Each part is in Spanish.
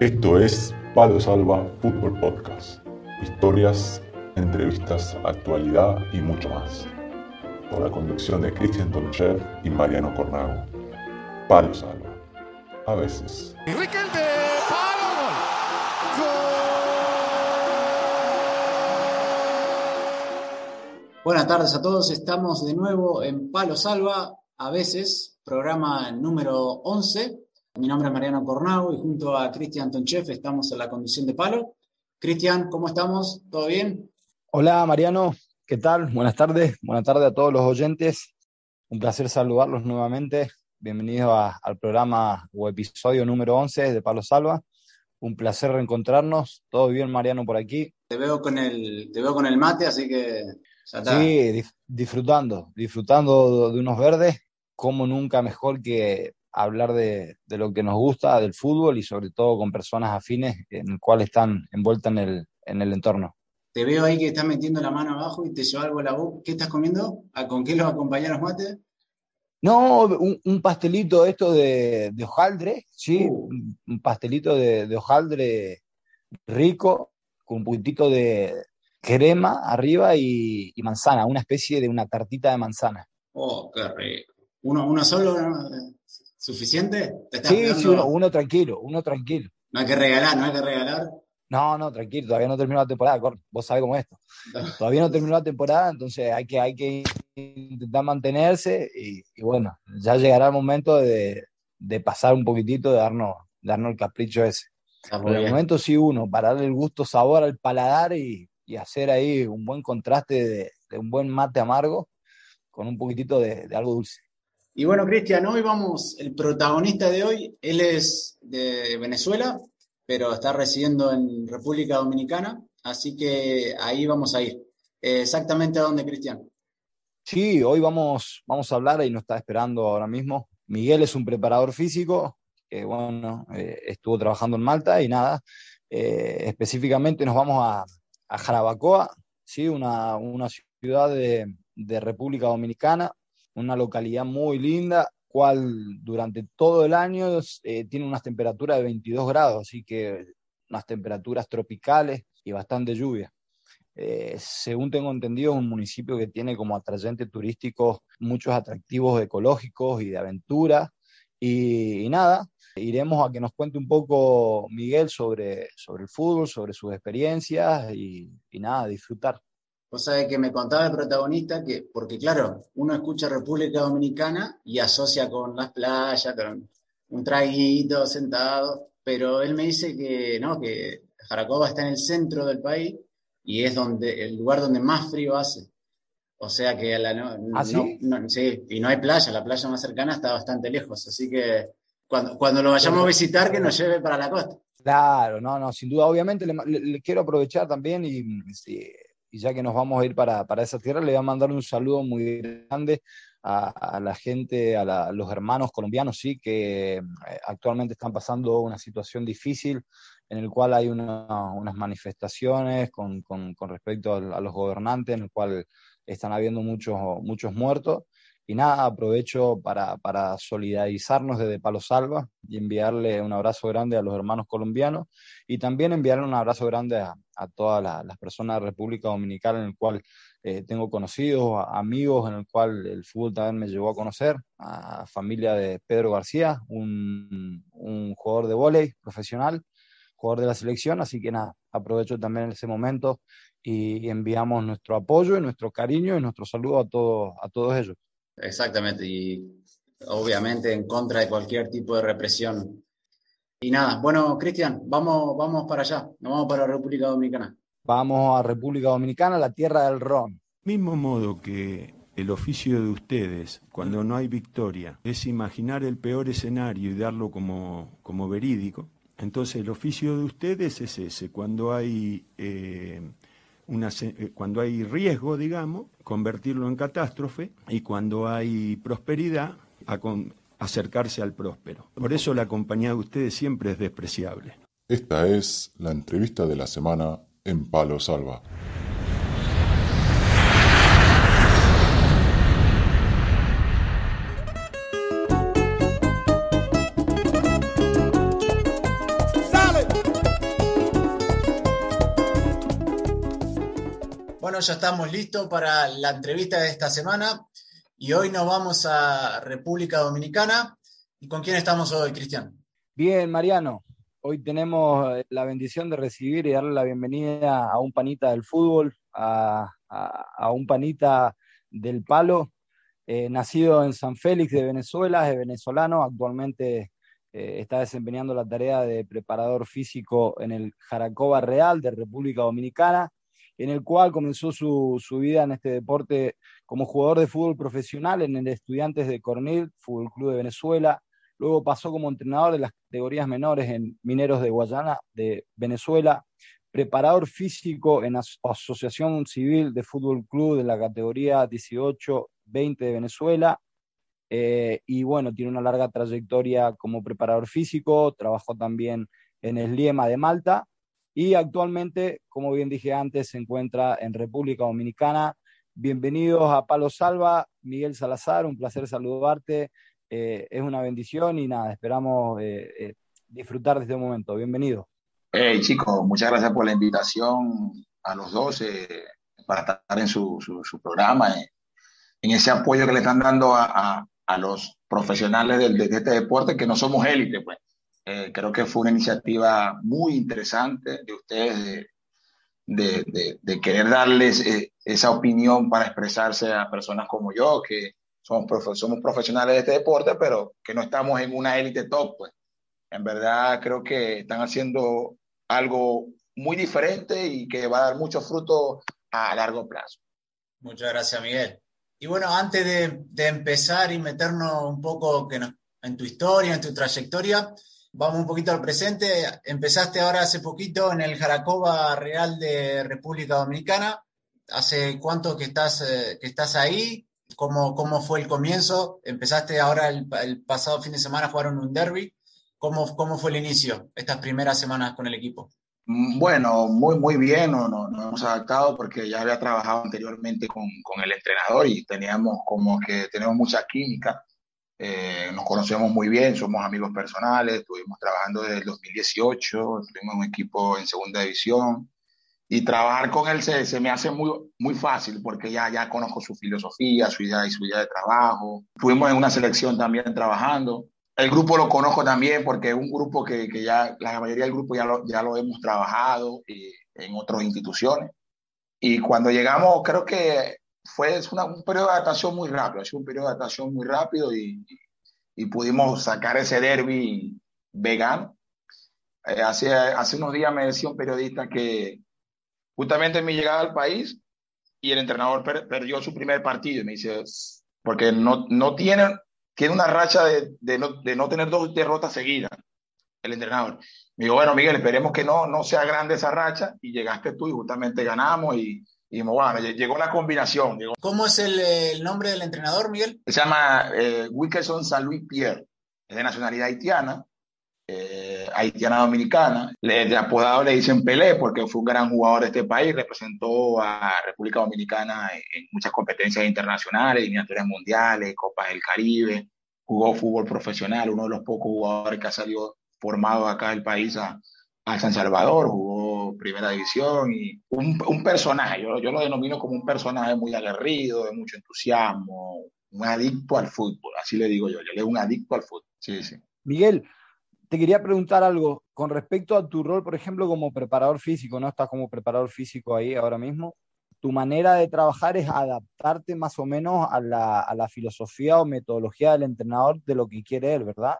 Esto es Palo Salva Fútbol Podcast. Historias, entrevistas, actualidad y mucho más. Con la conducción de Cristian Tonchev y Mariano Cornago. Palo Salva. A veces. Buenas tardes a todos, estamos de nuevo en Palo Salva, a veces, programa número 11. Mi nombre es Mariano Cornau y junto a Cristian Tonchef estamos en la conducción de Palo. Cristian, ¿cómo estamos? ¿Todo bien? Hola Mariano, ¿qué tal? Buenas tardes, buenas tardes a todos los oyentes. Un placer saludarlos nuevamente. Bienvenidos al programa o episodio número 11 de Palo Salva. Un placer reencontrarnos. ¿Todo bien, Mariano, por aquí? Te veo con el, te veo con el mate, así que Sí, disfrutando, disfrutando de unos verdes, como nunca mejor que hablar de, lo que nos gusta, del fútbol y sobre todo con personas afines en el cual están envueltas en el, en el entorno. Te veo ahí que estás metiendo la mano abajo y te lleva algo a la boca. ¿Qué estás comiendo? ¿Con qué los acompañan los mates? No, un, pastelito esto de, hojaldre, sí, uh. un pastelito de, de, hojaldre rico, con un puntito de, crema arriba y, manzana, una especie de una tartita de manzana. Oh, qué rico. ¿Uno, solo? ¿Suficiente? sí, sí, uno, tranquilo, uno tranquilo. No hay que regalar, no hay que regalar. No, no, tranquilo, todavía no terminó la temporada, vos sabés cómo es esto. Todavía no terminó la temporada, entonces hay que, hay que intentar mantenerse y, bueno, ya llegará el momento de, pasar un poquitito, de darnos, darnos el capricho ese. En el momento sí uno, para darle el gusto, sabor al paladar y, y hacer ahí un buen contraste de, un buen mate amargo con un poquitito de, algo dulce. Y bueno, Cristian, hoy vamos, el protagonista de hoy, él es de Venezuela, pero está residiendo en República Dominicana, así que ahí vamos a ir. exactamente a dónde, Cristian. Sí, hoy vamos, vamos a hablar y nos está esperando ahora mismo. Miguel es un preparador físico que, bueno, eh, estuvo trabajando en Malta y nada, eh, específicamente nos vamos a, Jarabacoa, ¿sí? una, una ciudad de, República Dominicana, una localidad muy linda, cual durante todo el año eh, tiene unas temperaturas de 22 grados, así que unas temperaturas tropicales y bastante lluvia. Eh, según tengo entendido, es un municipio que tiene como atrayente turístico muchos atractivos ecológicos y de aventura. y nada, iremos a que nos cuente un poco Miguel sobre, sobre el fútbol, sobre sus experiencias y, nada, disfrutar. Vos sabés que me contaba el protagonista que, porque claro, uno escucha República Dominicana y asocia con las playas, con un traguito sentado, pero él me dice que no, que Jaracoba está en el centro del país y es donde el lugar donde más frío hace. O sea que la, no, ¿Ah, sí? sí, y no hay playa, la playa más cercana está bastante lejos, así que cuando, cuando lo vayamos a visitar, que nos lleve para la costa. Claro, no, no, sin duda, obviamente le, quiero aprovechar también y, y, ya que nos vamos a ir para, para, esa tierra, le voy a mandar un saludo muy grande a, la gente, a, los hermanos colombianos, sí, que eh, actualmente están pasando una situación difícil en el cual hay unas manifestaciones con, con, con respecto a, a, los gobernantes, en el cual están habiendo muchos, muchos muertos. Y nada, aprovecho para, para, solidarizarnos desde Palo Salva y enviarle un abrazo grande a los hermanos colombianos y también enviarle un abrazo grande a, a todas las personas de República Dominicana en el cual eh, tengo conocidos, amigos en el cual el fútbol también me llevó a conocer, a familia de Pedro García, un, un jugador de vóley profesional, jugador de la selección, así que nada, aprovecho también ese momento y enviamos nuestro apoyo y nuestro cariño y nuestro saludo a todos, a todos ellos. Exactamente, y obviamente en contra de cualquier tipo de represión. Y nada, bueno, Cristian, vamos, vamos para allá, nos vamos para República Dominicana. Vamos a República Dominicana, la tierra del ron. Mismo modo que el oficio de ustedes, cuando no hay victoria, es imaginar el peor escenario y darlo como, como verídico, entonces el oficio de ustedes es ese, cuando hay eh, eh, cuando hay riesgo, digamos, convertirlo en catástrofe y cuando hay prosperidad, acercarse al próspero. Por eso la compañía de ustedes siempre es despreciable. Esta es la entrevista de la semana en Palo Salva. Ya estamos listos para la entrevista de esta semana y hoy nos vamos a República Dominicana. ¿Y con quién estamos hoy, Cristian? Bien, Mariano. Hoy tenemos eh, la bendición de recibir y darle la bienvenida a un panita del fútbol, a, un panita del palo, eh, nacido en San Félix de Venezuela, es venezolano, actualmente eh, está desempeñando la tarea de preparador físico en el Jaracoba Real de República Dominicana en el cual comenzó su, vida en este deporte como jugador de fútbol profesional en el Estudiantes de Cornell, Fútbol Club de Venezuela. Luego pasó como entrenador de las categorías menores en Mineros de Guayana, de Venezuela. Preparador físico en Asociación Civil de Fútbol Club de la categoría 18-20 de Venezuela. Eh, y bueno, tiene una larga trayectoria como preparador físico. Trabajó también en el Liema de Malta y actualmente, como bien dije antes, se encuentra en República Dominicana. Bienvenidos a Palo Salva, Miguel Salazar, un placer saludarte. Eh, es una bendición y nada, esperamos eh, eh, disfrutar de este momento. Bienvenido. Hey chicos, muchas gracias por la invitación a los dos para estar en su, programa, en ese apoyo que le están dando a, a, los profesionales de, de, este deporte, que no somos élite, pues. Eh, creo que fue una iniciativa muy interesante de ustedes de, querer darles eh, esa opinión para expresarse a personas como yo, que somos, somos profesionales de este deporte, pero que no estamos en una élite top. Pues. En verdad creo que están haciendo algo muy diferente y que va a dar mucho fruto a largo plazo. Muchas gracias, Miguel. Y bueno, antes de, empezar y meternos un poco que en tu historia, en tu trayectoria, Vamos un poquito al presente. Empezaste ahora hace poquito en el Jaracoba Real de República Dominicana. ¿Hace cuánto que estás, eh, que estás ahí? ¿Cómo, ¿Cómo fue el comienzo? Empezaste ahora el, pasado fin de semana, jugaron un derby. ¿Cómo, ¿Cómo fue el inicio, estas primeras semanas con el equipo? Mm, bueno, muy, muy bien, nos, no, hemos adaptado porque ya había trabajado anteriormente con, con, el entrenador y teníamos como que tenemos mucha química. Eh, nos conocemos muy bien, somos amigos personales, estuvimos trabajando desde el 2018, tuvimos un equipo en segunda división y trabajar con él se, se, me hace muy, muy fácil porque ya, ya conozco su filosofía, su idea y su idea de trabajo. Fuimos en una selección también trabajando. El grupo lo conozco también porque es un grupo que, que ya la mayoría del grupo ya lo, ya lo hemos trabajado y, en otras instituciones. Y cuando llegamos, creo que fue un periodo de adaptación muy rápido, ha un periodo de adaptación muy rápido y, y pudimos sacar ese derby vegano. Eh, hace, hace unos días me decía un periodista que justamente en mi llegada al país y el entrenador perdió su primer partido y me dice, porque no, no tiene, tiene una racha de, de, no, de no tener dos derrotas seguidas, el entrenador. Me dijo, bueno, Miguel, esperemos que no, no sea grande esa racha y llegaste tú y justamente ganamos y y bueno, llegó la combinación. ¿Cómo es el, nombre del entrenador, Miguel? Se llama eh, Wilkerson San Luis Pierre. Es de nacionalidad haitiana, eh, haitiana dominicana. Le, de apodado le dicen Pelé porque fue un gran jugador de este país. Representó a República Dominicana en, muchas competencias internacionales, eliminatorias mundiales, Copas del Caribe. Jugó fútbol profesional, uno de los pocos jugadores que ha salido formado acá del país a, a San Salvador, jugó primera división y un, un personaje, yo, yo, lo denomino como un personaje muy aguerrido, de mucho entusiasmo, un adicto al fútbol, así le digo yo, yo le un adicto al fútbol. Sí, sí. Miguel, te quería preguntar algo con respecto a tu rol, por ejemplo, como preparador físico, ¿no? Estás como preparador físico ahí ahora mismo. Tu manera de trabajar es adaptarte más o menos a la, a la filosofía o metodología del entrenador de lo que quiere él, ¿verdad?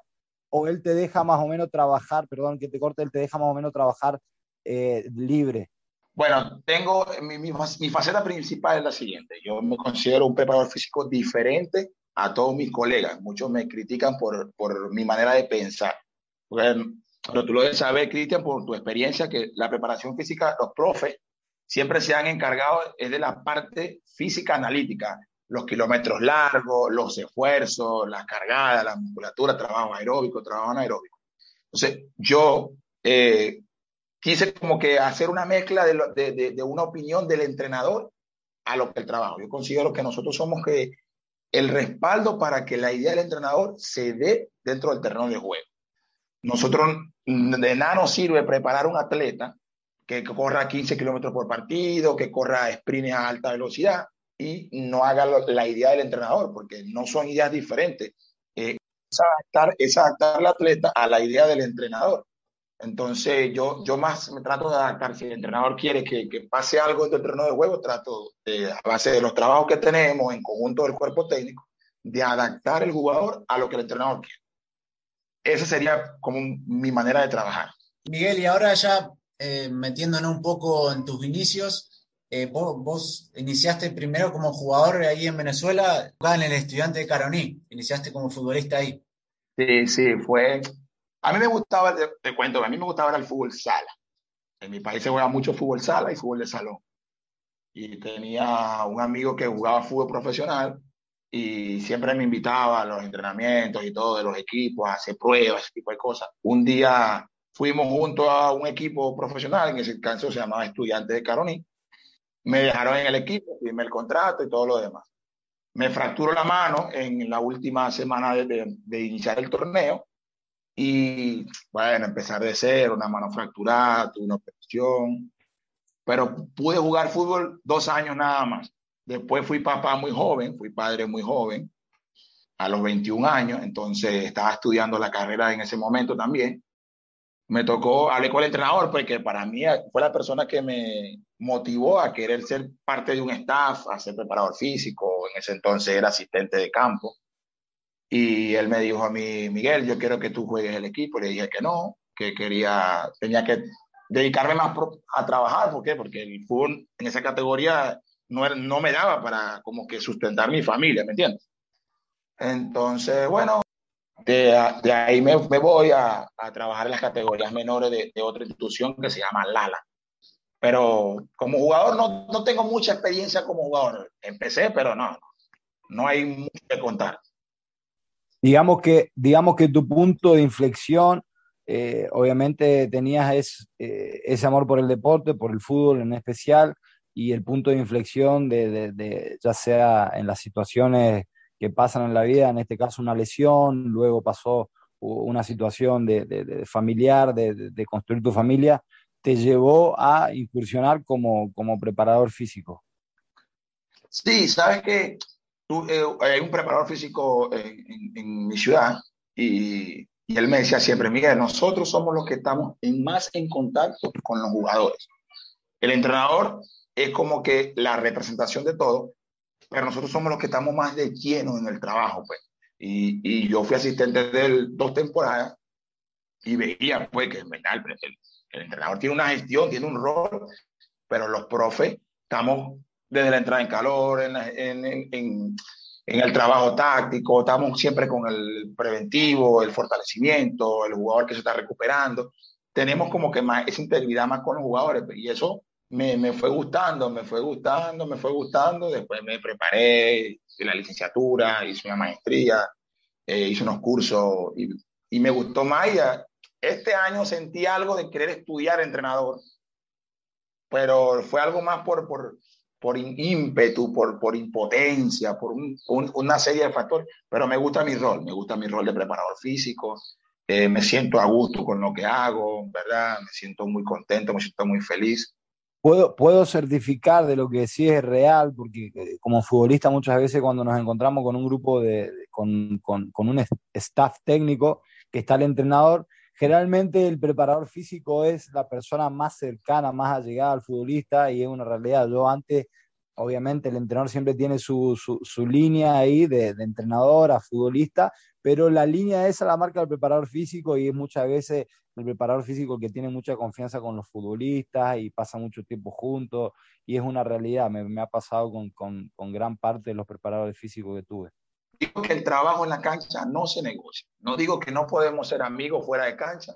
o él te deja más o menos trabajar, perdón que te corte, él te deja más o menos trabajar eh, libre? Bueno, tengo mi, mi, faceta principal es la siguiente. Yo me considero un preparador físico diferente a todos mis colegas. Muchos me critican por, por mi manera de pensar. pero tú lo debes saber, Cristian, por tu experiencia, que la preparación física, los profes siempre se han encargado es de la parte física analítica, los kilómetros largos, los esfuerzos, las cargadas, la musculatura, trabajo aeróbico, trabajo anaeróbico. Entonces, yo eh, quise como que hacer una mezcla de, de, una opinión del entrenador a lo que el trabajo. Yo considero que nosotros somos que el respaldo para que la idea del entrenador se dé dentro del terreno de juego. Nosotros, de nada nos sirve preparar un atleta que corra 15 kilómetros por partido, que corra sprints a alta velocidad y no haga la idea del entrenador, porque no son ideas diferentes. Eh, es, adaptar, es adaptar al atleta a la idea del entrenador. Entonces, yo, yo más me trato de adaptar. Si el entrenador quiere que, que pase algo en el terreno de juego, trato, de, a base de los trabajos que tenemos en conjunto del cuerpo técnico, de adaptar el jugador a lo que el entrenador quiere. Esa sería como mi manera de trabajar. Miguel, y ahora ya eh, metiéndonos un poco en tus inicios, eh, vos, vos, iniciaste primero como jugador ahí en Venezuela, en el estudiante de Caroní, iniciaste como futbolista ahí. Sí, sí, fue a mí me gustaba, te, cuento, a mí me gustaba el fútbol sala. En mi país se juega mucho fútbol sala y fútbol de salón. Y tenía un amigo que jugaba fútbol profesional y siempre me invitaba a los entrenamientos y todo de los equipos, a hacer pruebas, ese tipo de cosas. Un día fuimos junto a un equipo profesional, en ese caso se llamaba Estudiantes de Caroní. Me dejaron en el equipo, firmé el contrato y todo lo demás. Me fracturó la mano en la última semana de iniciar el torneo y bueno, empezar de cero, una mano fracturada, tuve una operación, pero pude jugar fútbol dos años nada más. Después fui papá muy joven, fui padre muy joven, a los 21 años, entonces estaba estudiando la carrera en ese momento también. Me tocó, hablé con el entrenador, porque para mí fue la persona que me motivó a querer ser parte de un staff, a ser preparador físico, en ese entonces era asistente de campo. Y él me dijo a mí, Miguel, yo quiero que tú juegues el equipo. Le dije que no, que quería, tenía que dedicarme más a trabajar. ¿Por qué? Porque el fútbol en esa categoría no, no me daba para como que sustentar mi familia, ¿me entiendes? Entonces, bueno, de, de ahí me, me voy a, a, trabajar en las categorías menores de, de, otra institución que se llama Lala. Pero como jugador no, no tengo mucha experiencia como jugador. Empecé, pero no, no hay mucho que contar. Digamos que, digamos que tu punto de inflexión, eh, obviamente tenías es, eh, ese amor por el deporte, por el fútbol en especial, y el punto de inflexión de, de, de, ya sea en las situaciones que pasan en la vida, en este caso una lesión, luego pasó una situación de, familiar, de, construir tu familia, te llevó a incursionar como, como preparador físico. Sí, sabes que eh, hay un preparador físico en, en, mi ciudad y, y, él me decía siempre, Miguel, nosotros somos los que estamos en más en contacto con los jugadores. El entrenador es como que la representación de todo, pero nosotros somos los que estamos más de lleno en el trabajo, pues. Y, y yo fui asistente de él dos temporadas y veía, pues, que en el, el entrenador tiene una gestión, tiene un rol, pero los profes estamos desde la entrada en calor, en, en, en, en, el trabajo táctico, estamos siempre con el preventivo, el fortalecimiento, el jugador que se está recuperando. Tenemos como que más esa integridad más con los jugadores y eso me, me fue gustando, me fue gustando, me fue gustando. Después me preparé, hice la licenciatura, hice una maestría, eh, hice unos cursos y, y me gustó más. Y este año sentí algo de querer estudiar entrenador, pero fue algo más por, por, por ímpetu, por, por impotencia, por un, un, una serie de factores, pero me gusta mi rol, me gusta mi rol de preparador físico, eh, me siento a gusto con lo que hago, ¿verdad? Me siento muy contento, me siento muy feliz. Puedo, puedo certificar de lo que sí es real, porque eh, como futbolista muchas veces cuando nos encontramos con un grupo de, con, con, con un staff técnico que está el entrenador, generalmente el preparador físico es la persona más cercana, más allegada al futbolista y es una realidad. Yo antes, obviamente, el entrenador siempre tiene su, su, línea ahí de, de, entrenador a futbolista, pero la línea esa la marca el preparador físico y es muchas veces el preparador físico que tiene mucha confianza con los futbolistas y pasa mucho tiempo juntos y es una realidad. Me, me ha pasado con, con, con gran parte de los preparadores físicos que tuve digo que el trabajo en la cancha no se negocia. No digo que no podemos ser amigos fuera de cancha,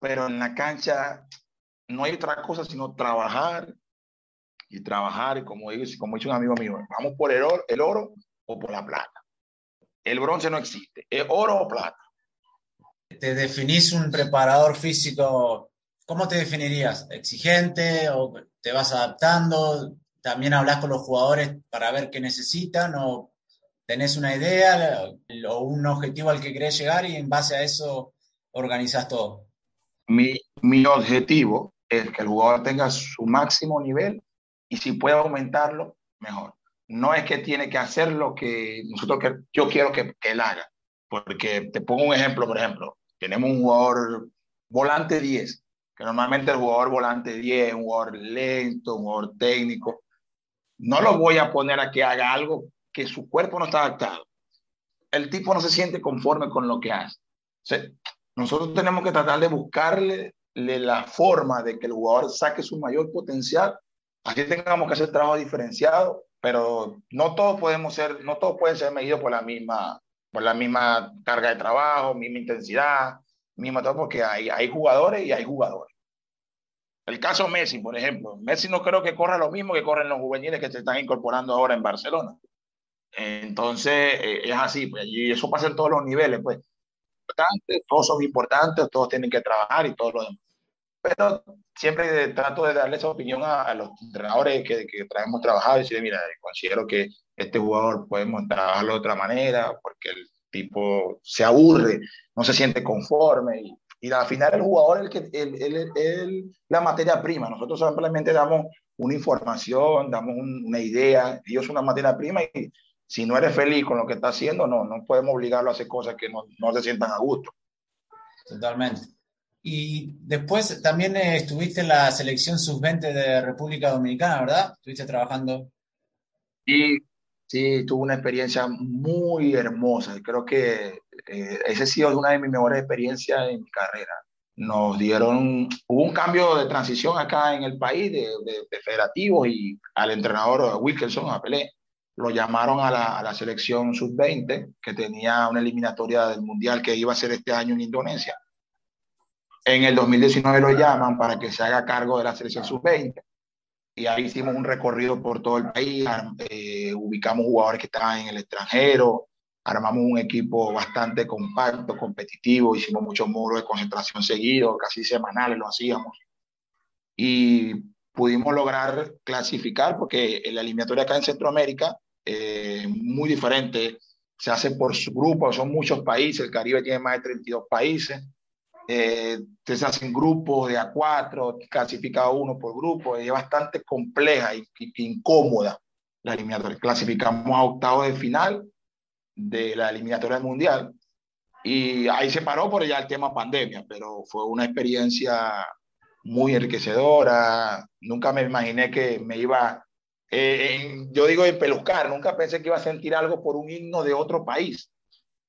pero en la cancha no hay otra cosa sino trabajar y trabajar. Y como, digo, como dice un amigo mío, vamos por el oro, el oro o por la plata. El bronce no existe, es oro o plata. ¿Te definís un preparador físico? ¿Cómo te definirías? ¿Exigente o te vas adaptando? ¿También hablas con los jugadores para ver qué necesitan o tenés una idea o un objetivo al que querés llegar y en base a eso organizas todo. Mi, mi objetivo es que el jugador tenga su máximo nivel y si puede aumentarlo, mejor. No es que tiene que hacer lo que nosotros que yo quiero que, que él haga. Porque te pongo un ejemplo, por ejemplo, tenemos un jugador volante 10, que normalmente el jugador volante 10 es un jugador lento, un jugador técnico. No lo voy a poner a que haga algo que su cuerpo no está adaptado. El tipo no se siente conforme con lo que hace. nosotros tenemos que tratar de buscarle la forma de que el jugador saque su mayor potencial. Así tengamos que hacer trabajo diferenciado, pero no todos podemos ser, no todos pueden ser medidos por la misma, por la misma carga de trabajo, misma intensidad, misma todo, porque hay, hay jugadores y hay jugadores. El caso Messi, por ejemplo. Messi no creo que corra lo mismo que corren los juveniles que se están incorporando ahora en Barcelona. Entonces, eh, es así, pues, y eso pasa en todos los niveles, pues. Todos son importantes, todos tienen que trabajar y todo lo demás. Pero siempre trato de darle esa opinión a, los entrenadores que, que traemos trabajado y decir, mira, considero que este jugador podemos trabajarlo de otra manera porque el tipo se aburre, no se siente conforme y, y al final el jugador es el que, el, el, la materia prima. Nosotros simplemente damos una información, damos una idea, ellos son una materia prima y si no eres feliz con lo que está haciendo, no, no podemos obligarlo a hacer cosas que no, no se sientan a gusto. Totalmente. Y después también eh, estuviste en la selección sub-20 de República Dominicana, ¿verdad? Estuviste trabajando. Y sí, tuve una experiencia muy hermosa. Creo que eh, ese ha sido una de mis mejores experiencias en mi carrera. Nos dieron, hubo un cambio de transición acá en el país de, de, federativos y al entrenador Wilkerson, a Pelé, lo llamaron a la, a la selección sub-20, que tenía una eliminatoria del Mundial que iba a ser este año en Indonesia. En el 2019 lo llaman para que se haga cargo de la selección sub-20 y ahí hicimos un recorrido por todo el país, eh, ubicamos jugadores que estaban en el extranjero, armamos un equipo bastante compacto, competitivo, hicimos muchos muros de concentración seguidos, casi semanales lo hacíamos. Y pudimos lograr clasificar porque la eliminatoria acá en Centroamérica es muy diferente, se hace por grupos, son muchos países, el Caribe tiene más de 32 países, eh, se hacen grupos de a cuatro, clasificado uno por grupo, es bastante compleja y, incómoda la eliminatoria. Clasificamos a octavo de final de la eliminatoria mundial y ahí se paró por ya el tema pandemia, pero fue una experiencia muy enriquecedora. Nunca me imaginé que me iba, eh, yo digo, en peluscar, nunca pensé que iba a sentir algo por un himno de otro país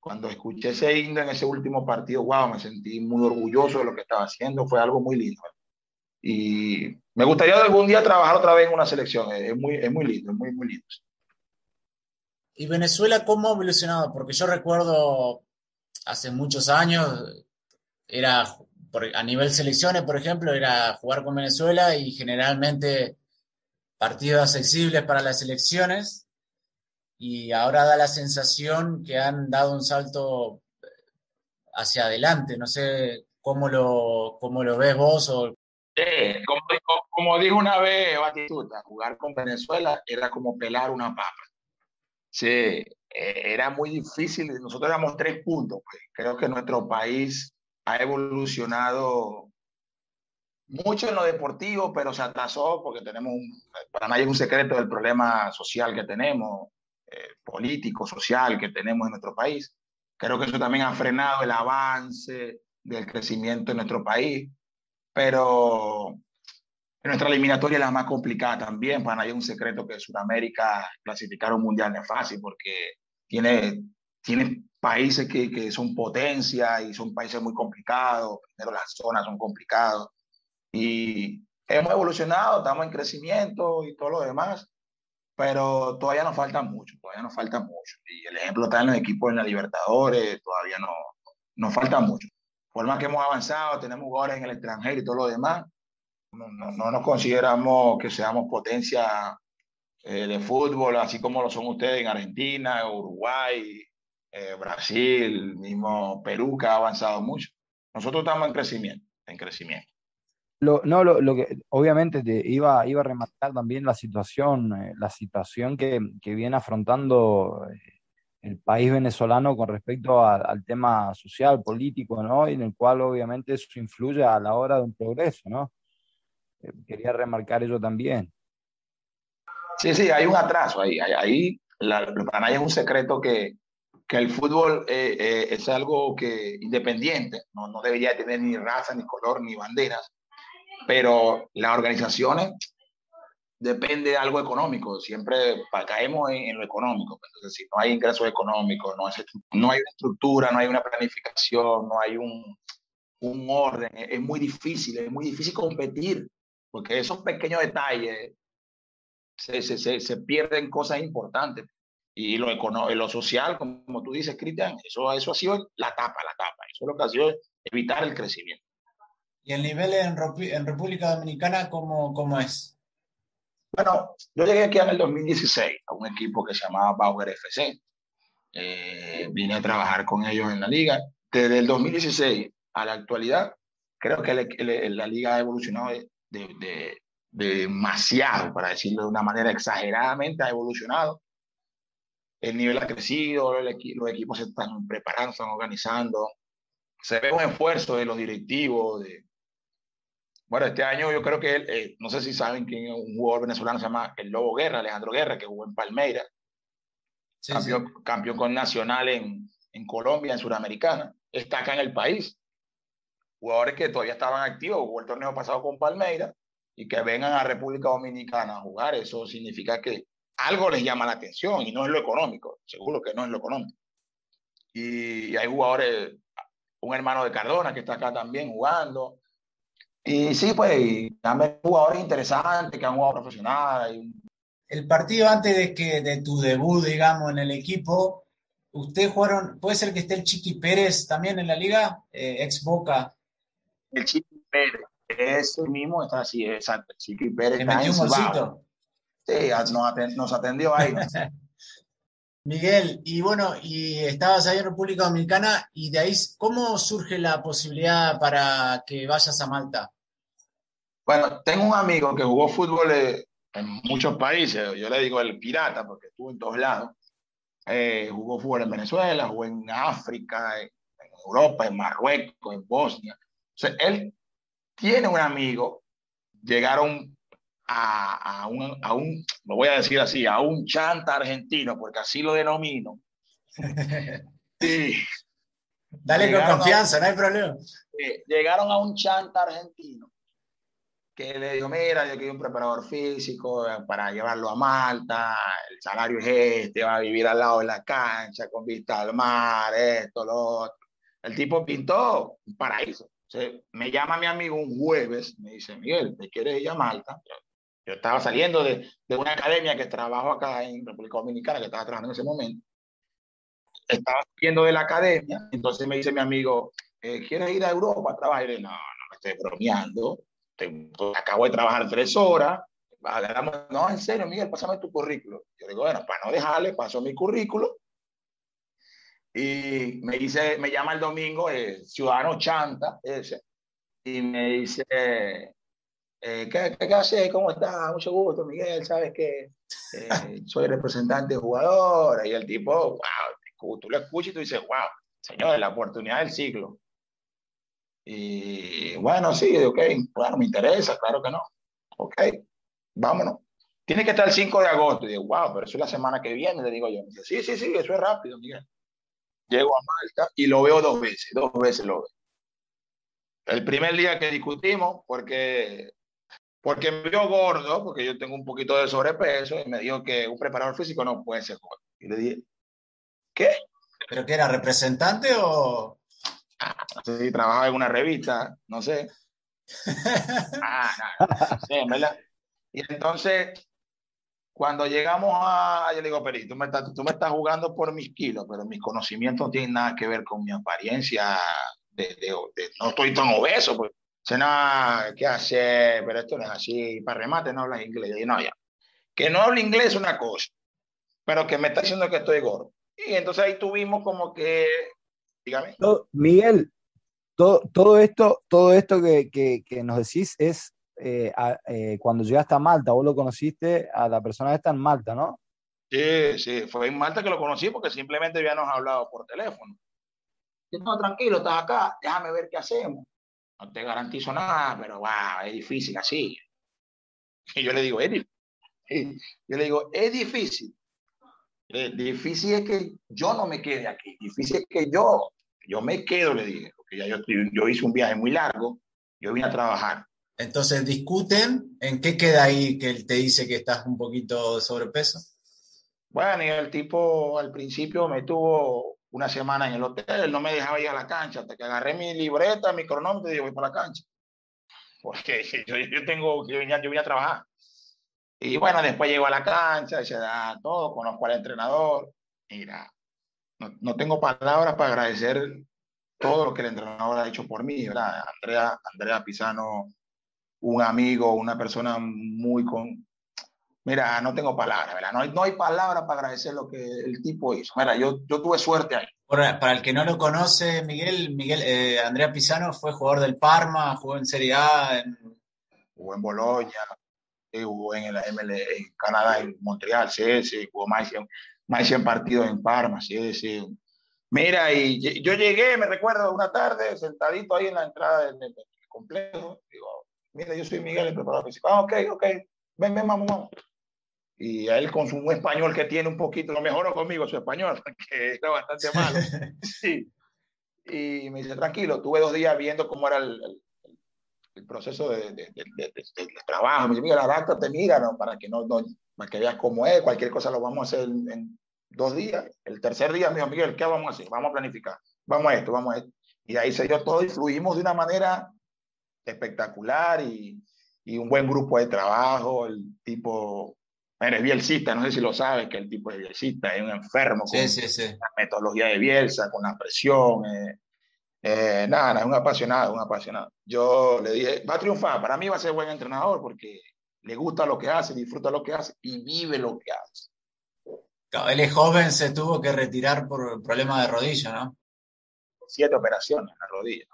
cuando escuché ese himno en ese último partido, wow, me sentí muy orgulloso de lo que estaba haciendo, fue algo muy lindo. Y me gustaría algún día trabajar otra vez en una selección, es muy, es muy lindo, es muy, muy lindo. ¿Y Venezuela cómo ha evolucionado? Porque yo recuerdo hace muchos años, era a nivel selecciones, por ejemplo, era jugar con Venezuela y generalmente partidos accesibles para las selecciones y ahora da la sensación que han dado un salto hacia adelante. No sé cómo lo, cómo lo ves vos. O... como, dijo una vez Batistuta, jugar con Venezuela era como pelar una papa. Sí, e, era muy difícil. Nosotros éramos tres puntos. Pues. Creo que nuestro país ha evolucionado mucho en lo deportivo, pero se atrasó porque tenemos, para nadie es un secreto del problema social que tenemos. Eh, político, social que tenemos en nuestro país. Creo que eso también ha frenado el avance del crecimiento en nuestro país, pero nuestra eliminatoria es la más complicada también. Para nadie es un secreto que Sudamérica clasificar un mundial no es fácil porque tiene, tiene países que, que son potencia y son países muy complicados. Primero las zonas son complicadas y hemos evolucionado, estamos en crecimiento y todo lo demás, pero todavía nos falta mucho, todavía nos falta mucho. Y el ejemplo está en los equipos en la Libertadores, todavía no, nos falta mucho. Por más que hemos avanzado, tenemos jugadores en el extranjero y todo lo demás, no, no, nos consideramos que seamos potencia eh, de fútbol, así como lo son ustedes en Argentina, Uruguay, eh, Brasil, mismo Perú, que ha avanzado mucho. Nosotros estamos en crecimiento, en crecimiento. Lo, no, lo, lo, que obviamente te iba, iba a remarcar también la situación, eh, la situación que, que, viene afrontando eh, el país venezolano con respecto al tema social, político, ¿no? Y en el cual obviamente eso influye a la hora de un progreso, ¿no? quería remarcar eso también. Sí, sí, hay un atraso ahí. Ahí, la, para nadie es un secreto que, que el fútbol eh, eh, es algo que independiente, no, no debería tener ni raza, ni color, ni banderas, pero las organizaciones depende de algo económico, siempre caemos en, lo económico. Pues, entonces, si no hay ingresos económicos, no, hay una estructura, no hay una planificación, no hay un, orden, es muy difícil, es muy difícil competir, porque esos pequeños detalles se, pierden cosas importantes. Y lo, lo social, como tú dices, Cristian, eso, eso ha sido la tapa, la tapa. Eso es lo que ha sido evitar el crecimiento. ¿Y el nivel en, en República Dominicana cómo, cómo es? Bueno, yo llegué aquí en el 2016 a un equipo que se llamaba Bauer FC. Eh, vine a trabajar con ellos en la liga. Desde el 2016 a la actualidad, creo que la liga ha evolucionado de, de, demasiado, para decirlo de una manera exageradamente, ha evolucionado. El nivel ha crecido, los equipos se están preparando, están organizando. Se ve un esfuerzo de los directivos, de, bueno, este año yo creo que, eh, no sé si saben quién es un jugador venezolano, se llama el Lobo Guerra, Alejandro Guerra, que jugó en Palmeiras, campeón, campeón, con Nacional en, en Colombia, en Suramericana, está acá en el país. Jugadores que todavía estaban activos, jugó el torneo pasado con Palmeiras, y que vengan a República Dominicana a jugar, eso significa que algo les llama la atención y no es lo económico, seguro que no es lo económico. Y, hay jugadores, un hermano de Cardona que está acá también jugando, y sí, pues, también jugadores interesantes que han jugado profesional. El partido antes de que de tu debut, digamos, en el equipo, ¿ustedes jugaron, puede ser que esté el Chiqui Pérez también en la liga, eh, ex Boca? El Chiqui Pérez, ese mismo está así, exacto. El Chiqui Pérez. ¿Le metió un bolsito? Sí, nos atendió ahí. Miguel, y bueno, y estabas ahí en República Dominicana y de ahí, ¿cómo surge la posibilidad para que vayas a Malta? Bueno, tengo un amigo que jugó fútbol eh, en muchos países, yo le digo el pirata porque estuvo en todos lados. Eh, jugó fútbol en Venezuela, jugó en África, en, Europa, en Marruecos, en Bosnia. O él tiene un amigo, llegaron a, a, un, a un, lo voy a decir así, a un chanta argentino, porque así lo denomino. Sí. Dale con confianza, no hay problema. llegaron a un chanta argentino que le digo, mira, yo quiero un preparador físico eh, para llevarlo a Malta, el salario es este, va a vivir al lado de la cancha, con vista al mar, esto, lo otro. El tipo pintó un paraíso. me llama mi amigo un jueves, me dice, Miguel, ¿te quieres ir a Malta? Yo, estaba saliendo de, de, una academia que trabajo acá en República Dominicana, que estaba trabajando en ese momento. Estaba saliendo de la academia, entonces me dice mi amigo, eh, ¿quieres ir a Europa a trabajar? Y le no, no me estoy bromeando acabo de trabajar tres horas, no, en serio, Miguel, pásame tu currículo. Yo digo, bueno, para no dejarle, paso mi currículo. Y me dice, me llama el domingo ciudadano Chanta, ese, y me dice, eh, ¿qué, qué, haces? ¿Cómo estás? Mucho gusto, Miguel, sabes que eh, soy representante de jugador. Y el tipo, wow, tú lo escuchas y tú dices, wow, señor, la oportunidad del siglo. Y bueno, sí, ok, bueno, me interesa, claro que no. Ok, vámonos. Tiene que estar el 5 de agosto. Y digo, wow, pero eso es la semana que viene, le digo yo. dice, sí, sí, sí, eso es rápido, Miguel. Llego a Malta y lo veo dos veces, dos veces lo veo. El primer día que discutimos, porque, porque me vio gordo, porque yo tengo un poquito de sobrepeso, y me dijo que un preparador físico no puede ser gordo. Y le dije, ¿qué? ¿Pero qué era, representante o...? no sé si trabajaba en una revista, no sé. Ah, sí, ¿verdad? Y entonces, cuando llegamos a, yo le digo, pero tú me, estás, tú me estás jugando por mis kilos, pero mis conocimientos no tienen nada que ver con mi apariencia, de, no estoy tan obeso, pues. Sé nada, ¿qué hace? Pero esto no es así, para remate no hablas inglés. Y no, ya. Que no hablo inglés es una cosa, pero que me está diciendo que estoy gordo. Y entonces ahí tuvimos como que Miguel, todo, todo, esto, todo esto que, que, nos decís es eh, eh, cuando llegaste a Malta, vos lo conociste a la persona que está en Malta, ¿no? Sí, sí, fue en Malta que lo conocí porque simplemente habíamos hablado por teléfono. no, tranquilo, estás acá, déjame ver qué hacemos. No te garantizo nada, pero wow, es difícil así. Y yo le digo, es difícil. Yo le digo, es difícil. Eh, difícil es que yo no me quede aquí. Difícil es que yo, yo me quedo, le dije. Porque ya yo, yo hice un viaje muy largo. Yo vine a trabajar. Entonces discuten. ¿En qué queda ahí que él te dice que estás un poquito de sobrepeso? Bueno, y el tipo al principio me tuvo una semana en el hotel, no me dejaba ir a la cancha, hasta que agarré mi libreta, mi cronómetro y dije, voy para la cancha. Porque yo, yo tengo, yo yo vine a trabajar. Y bueno, después llego a la cancha, y se da todo, conozco al entrenador. Mira, no, no, tengo palabras para agradecer todo lo que el entrenador ha hecho por mí, ¿verdad? Andrea, Andrea Pisano, un amigo, una persona muy con... Mira, no tengo palabras, ¿verdad? No hay, no hay palabras para agradecer lo que el tipo hizo. Mira, yo, yo tuve suerte ahí. Para, para el que no lo conoce, Miguel, Miguel eh, Andrea Pisano fue jugador del Parma, jugó en Serie A. En... Jugó en Boloña, jugó en el ML, en Canadá, en Montreal, sí, sí, jugó más, más en partidos en Parma, sí, sí. Mira, y yo llegué, me recuerdo, una tarde, sentadito ahí en la entrada del, del complejo, digo, mira, yo soy Miguel, el preparador físico. Ah, ok, ok, ven, ven, vamos, vamos. Y a él con su español que tiene un poquito, lo mejoró conmigo su español, que está bastante malo. Sí. Y me dice, tranquilo, tuve dos días viendo cómo era el, el, el proceso de, de, de, de, trabajo. Me dice, mira, adáptate, mira, ¿no? para que no, no, para que veas cómo es, cualquier cosa lo vamos a hacer en, en dos días. El tercer día me dijo, Miguel, ¿qué vamos a hacer? Vamos a planificar. Vamos a esto, vamos a esto. Y ahí se dio todo y fluimos de una manera espectacular y, y, un buen grupo de trabajo. El tipo, eres bielcista, no sé si lo sabes, que el tipo es bielcista, es un enfermo con sí, sí. la metodología de Bielsa, con la presión. Eh, eh, nada, es un apasionado, un apasionado. Yo le dije, va a triunfar, para mí va a ser buen entrenador porque le gusta lo que hace, disfruta lo que hace y vive lo que hace. Él es joven, se tuvo que retirar por problema de rodilla, ¿no? Siete operaciones en la rodilla.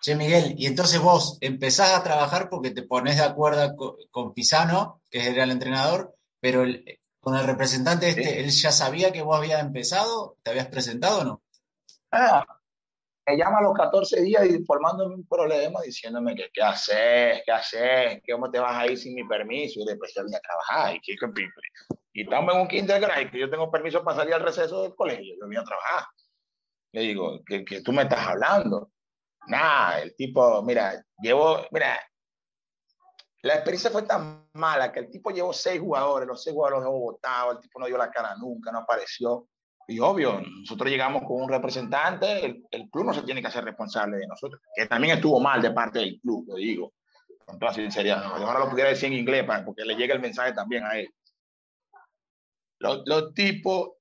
Che, Miguel, y entonces vos empezás a trabajar porque te pones de acuerdo con, con Pisano, que era el entrenador, pero el, con el representante este, sí. ¿él ya sabía que vos habías empezado? ¿Te habías presentado o no? Ah, me llama a los 14 días informándome un problema, diciéndome que qué haces, qué haces, cómo te vas a ir sin mi permiso, y después yo vine a trabajar, y, que, y estamos en un kindergarten, que yo tengo permiso para salir al receso del colegio, yo vine a trabajar. Le digo, que, que tú me estás hablando. Nada, el tipo, mira, llevo, mira, la experiencia fue tan mala que el tipo llevó seis jugadores, los seis jugadores los dejó botados, el tipo no dio la cara nunca, no apareció. Y obvio, nosotros llegamos con un representante, el, club no se tiene que hacer responsable de nosotros, que también estuvo mal de parte del club, lo digo, con toda sinceridad. Ahora lo pudiera decir en inglés para, porque le llega el mensaje también a él. Los, los tipos,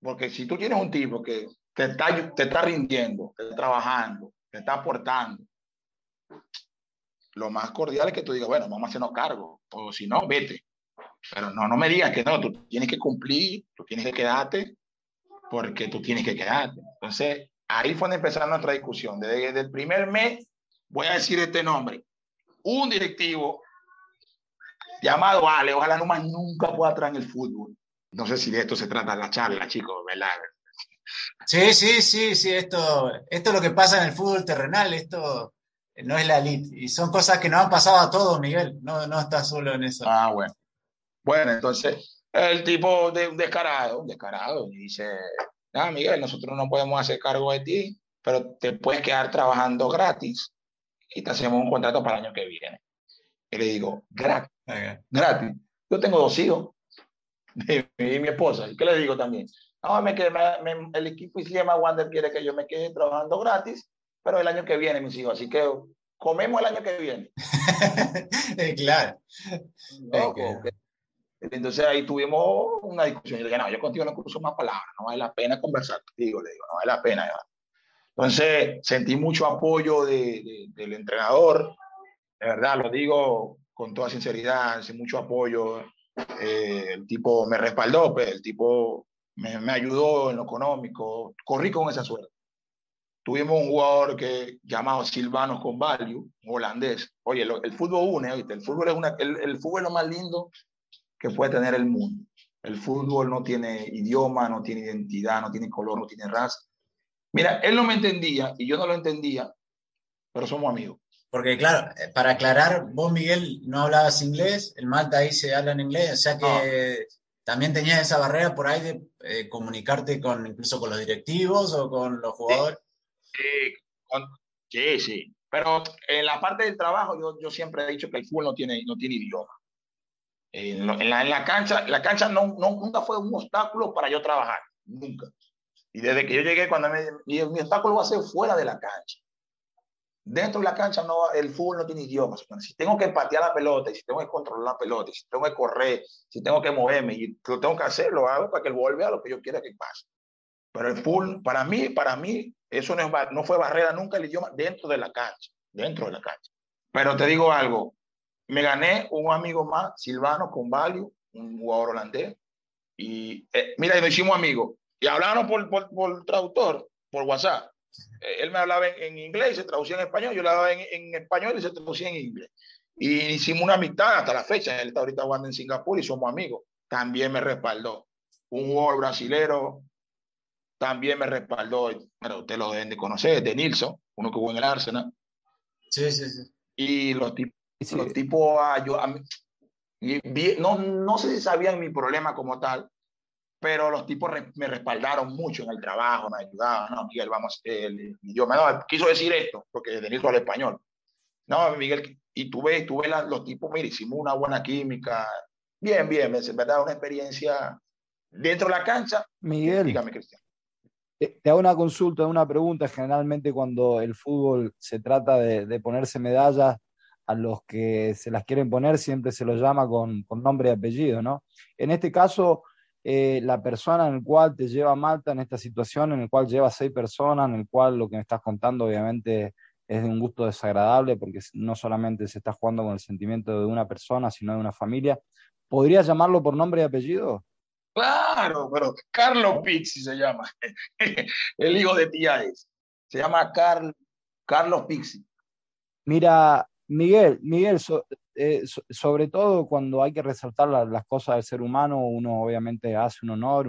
porque si tú tienes un tipo que te está, te está rindiendo, te está trabajando, te está aportando, lo más cordial es que tú digas, bueno, vamos a hacernos cargo, o si no, vete. Pero no, no me digas que no, tú tienes que cumplir, tú tienes que quedarte, porque tú tienes que quedarte. Entonces, ahí fue donde empezó nuestra discusión. Desde, desde el primer mes, voy a decir este nombre, un directivo llamado Ale, ojalá no más nunca pueda traer en el fútbol. No sé si de esto se trata la charla, chicos, ¿verdad? Sí, sí, sí, sí, esto, esto es lo que pasa en el fútbol terrenal, esto no es la elite. Y son cosas que nos han pasado a todos, Miguel, no, no estás solo en eso. Ah, bueno. Bueno, entonces, el tipo de un descarado, un descarado, y dice, ah, Miguel, nosotros no podemos hacer cargo de ti, pero te puedes quedar trabajando gratis y te hacemos un contrato para el año que viene. Y le digo, gratis, okay. gratis. Yo tengo dos hijos y mi esposa. ¿Y qué le digo también? No, me quedé, me, me, el equipo Islema Wander quiere que yo me quede trabajando gratis, pero el año que viene, mis hijos. Así que comemos el año que viene. claro. Loco, okay. Entonces ahí tuvimos una discusión. Yo dije, no, yo contigo no cruzo más palabras, no vale la pena conversar contigo, le digo, no vale la pena. Entonces sentí mucho apoyo de, de, del entrenador, de verdad, lo digo con toda sinceridad, sentí mucho apoyo. Eh, el tipo me respaldó, pues, el tipo me, me, ayudó en lo económico, corrí con esa suerte. Tuvimos un jugador que llamado Silvano Convalio, holandés. Oye, lo, el fútbol une, ¿oíste? El fútbol es una, el, el fútbol es lo más lindo que puede tener el mundo. El fútbol no tiene idioma, no tiene identidad, no tiene color, no tiene raza. Mira, él no me entendía y yo no lo entendía, pero somos amigos. Porque claro, para aclarar, vos Miguel no hablabas inglés, el Malta ahí se habla en inglés, o sea que también tenías esa barrera por ahí de eh, comunicarte con incluso con los directivos o con los jugadores. Sí, sí, Pero en la parte del trabajo yo, yo siempre he dicho que el fútbol no tiene, no tiene idioma. En, la, en la, cancha, la cancha no, nunca fue un obstáculo para yo trabajar, nunca. Y desde que yo llegué, cuando me, mi, mi obstáculo va a ser fuera de la cancha. Dentro de la cancha no, el fútbol no tiene idiomas. Si tengo que patear la pelota, si tengo que controlar la pelota, si tengo que correr, si tengo que moverme, y lo tengo que hacer, lo hago para que vuelva a lo que yo quiera que pase. Pero el fútbol, para mí, para mí, eso no, es, no fue barrera nunca el idioma dentro de la cancha, dentro de la cancha. Pero te digo algo, me gané un amigo más, Silvano Convalio, un jugador holandés, y eh, mira, nos hicimos amigos, y hablábamos por, por, por traductor, por WhatsApp. Eh, él me hablaba en, inglés y se traducía en español, yo le hablaba en, español y se traducía en inglés. Y hicimos una amistad hasta la fecha. Él está ahorita jugando en Singapur y somos amigos. También me respaldó. Un jugador brasilero también me respaldó. Pero usted lo deben de conocer, de Nilsson, uno que jugó en el Arsenal. Sí, sí, sí. Y los tipos, los tipos ah, yo, no, no sé si sabían mi problema como tal, pero los tipos me respaldaron mucho en el trabajo, me ayudaban, no, Miguel, vamos, el idioma, no, quiso decir esto, porque Denilson al español. No, Miguel, y tuve, tuve los tipos, mire, hicimos una buena química, bien, bien, es verdad, una experiencia dentro de la cancha. Miguel, dígame, Cristian. Te hago una consulta, una pregunta. Generalmente cuando el fútbol se trata de, ponerse medallas, a los que se las quieren poner siempre se los llama con, con nombre y apellido, ¿no? En este caso, eh, la persona en el cual te lleva Malta en esta situación, en el cual lleva seis personas, en el cual lo que me estás contando obviamente es de un gusto desagradable porque no solamente se está jugando con el sentimiento de una persona, sino de una familia. ¿Podrías llamarlo por nombre y apellido? Claro, pero Carlos Pixi se llama, el hijo de tía es. Se llama Carlos Pixi. Mira, Miguel, Miguel, eh, sobre todo cuando hay que resaltar las cosas del ser humano, uno obviamente hace un honor,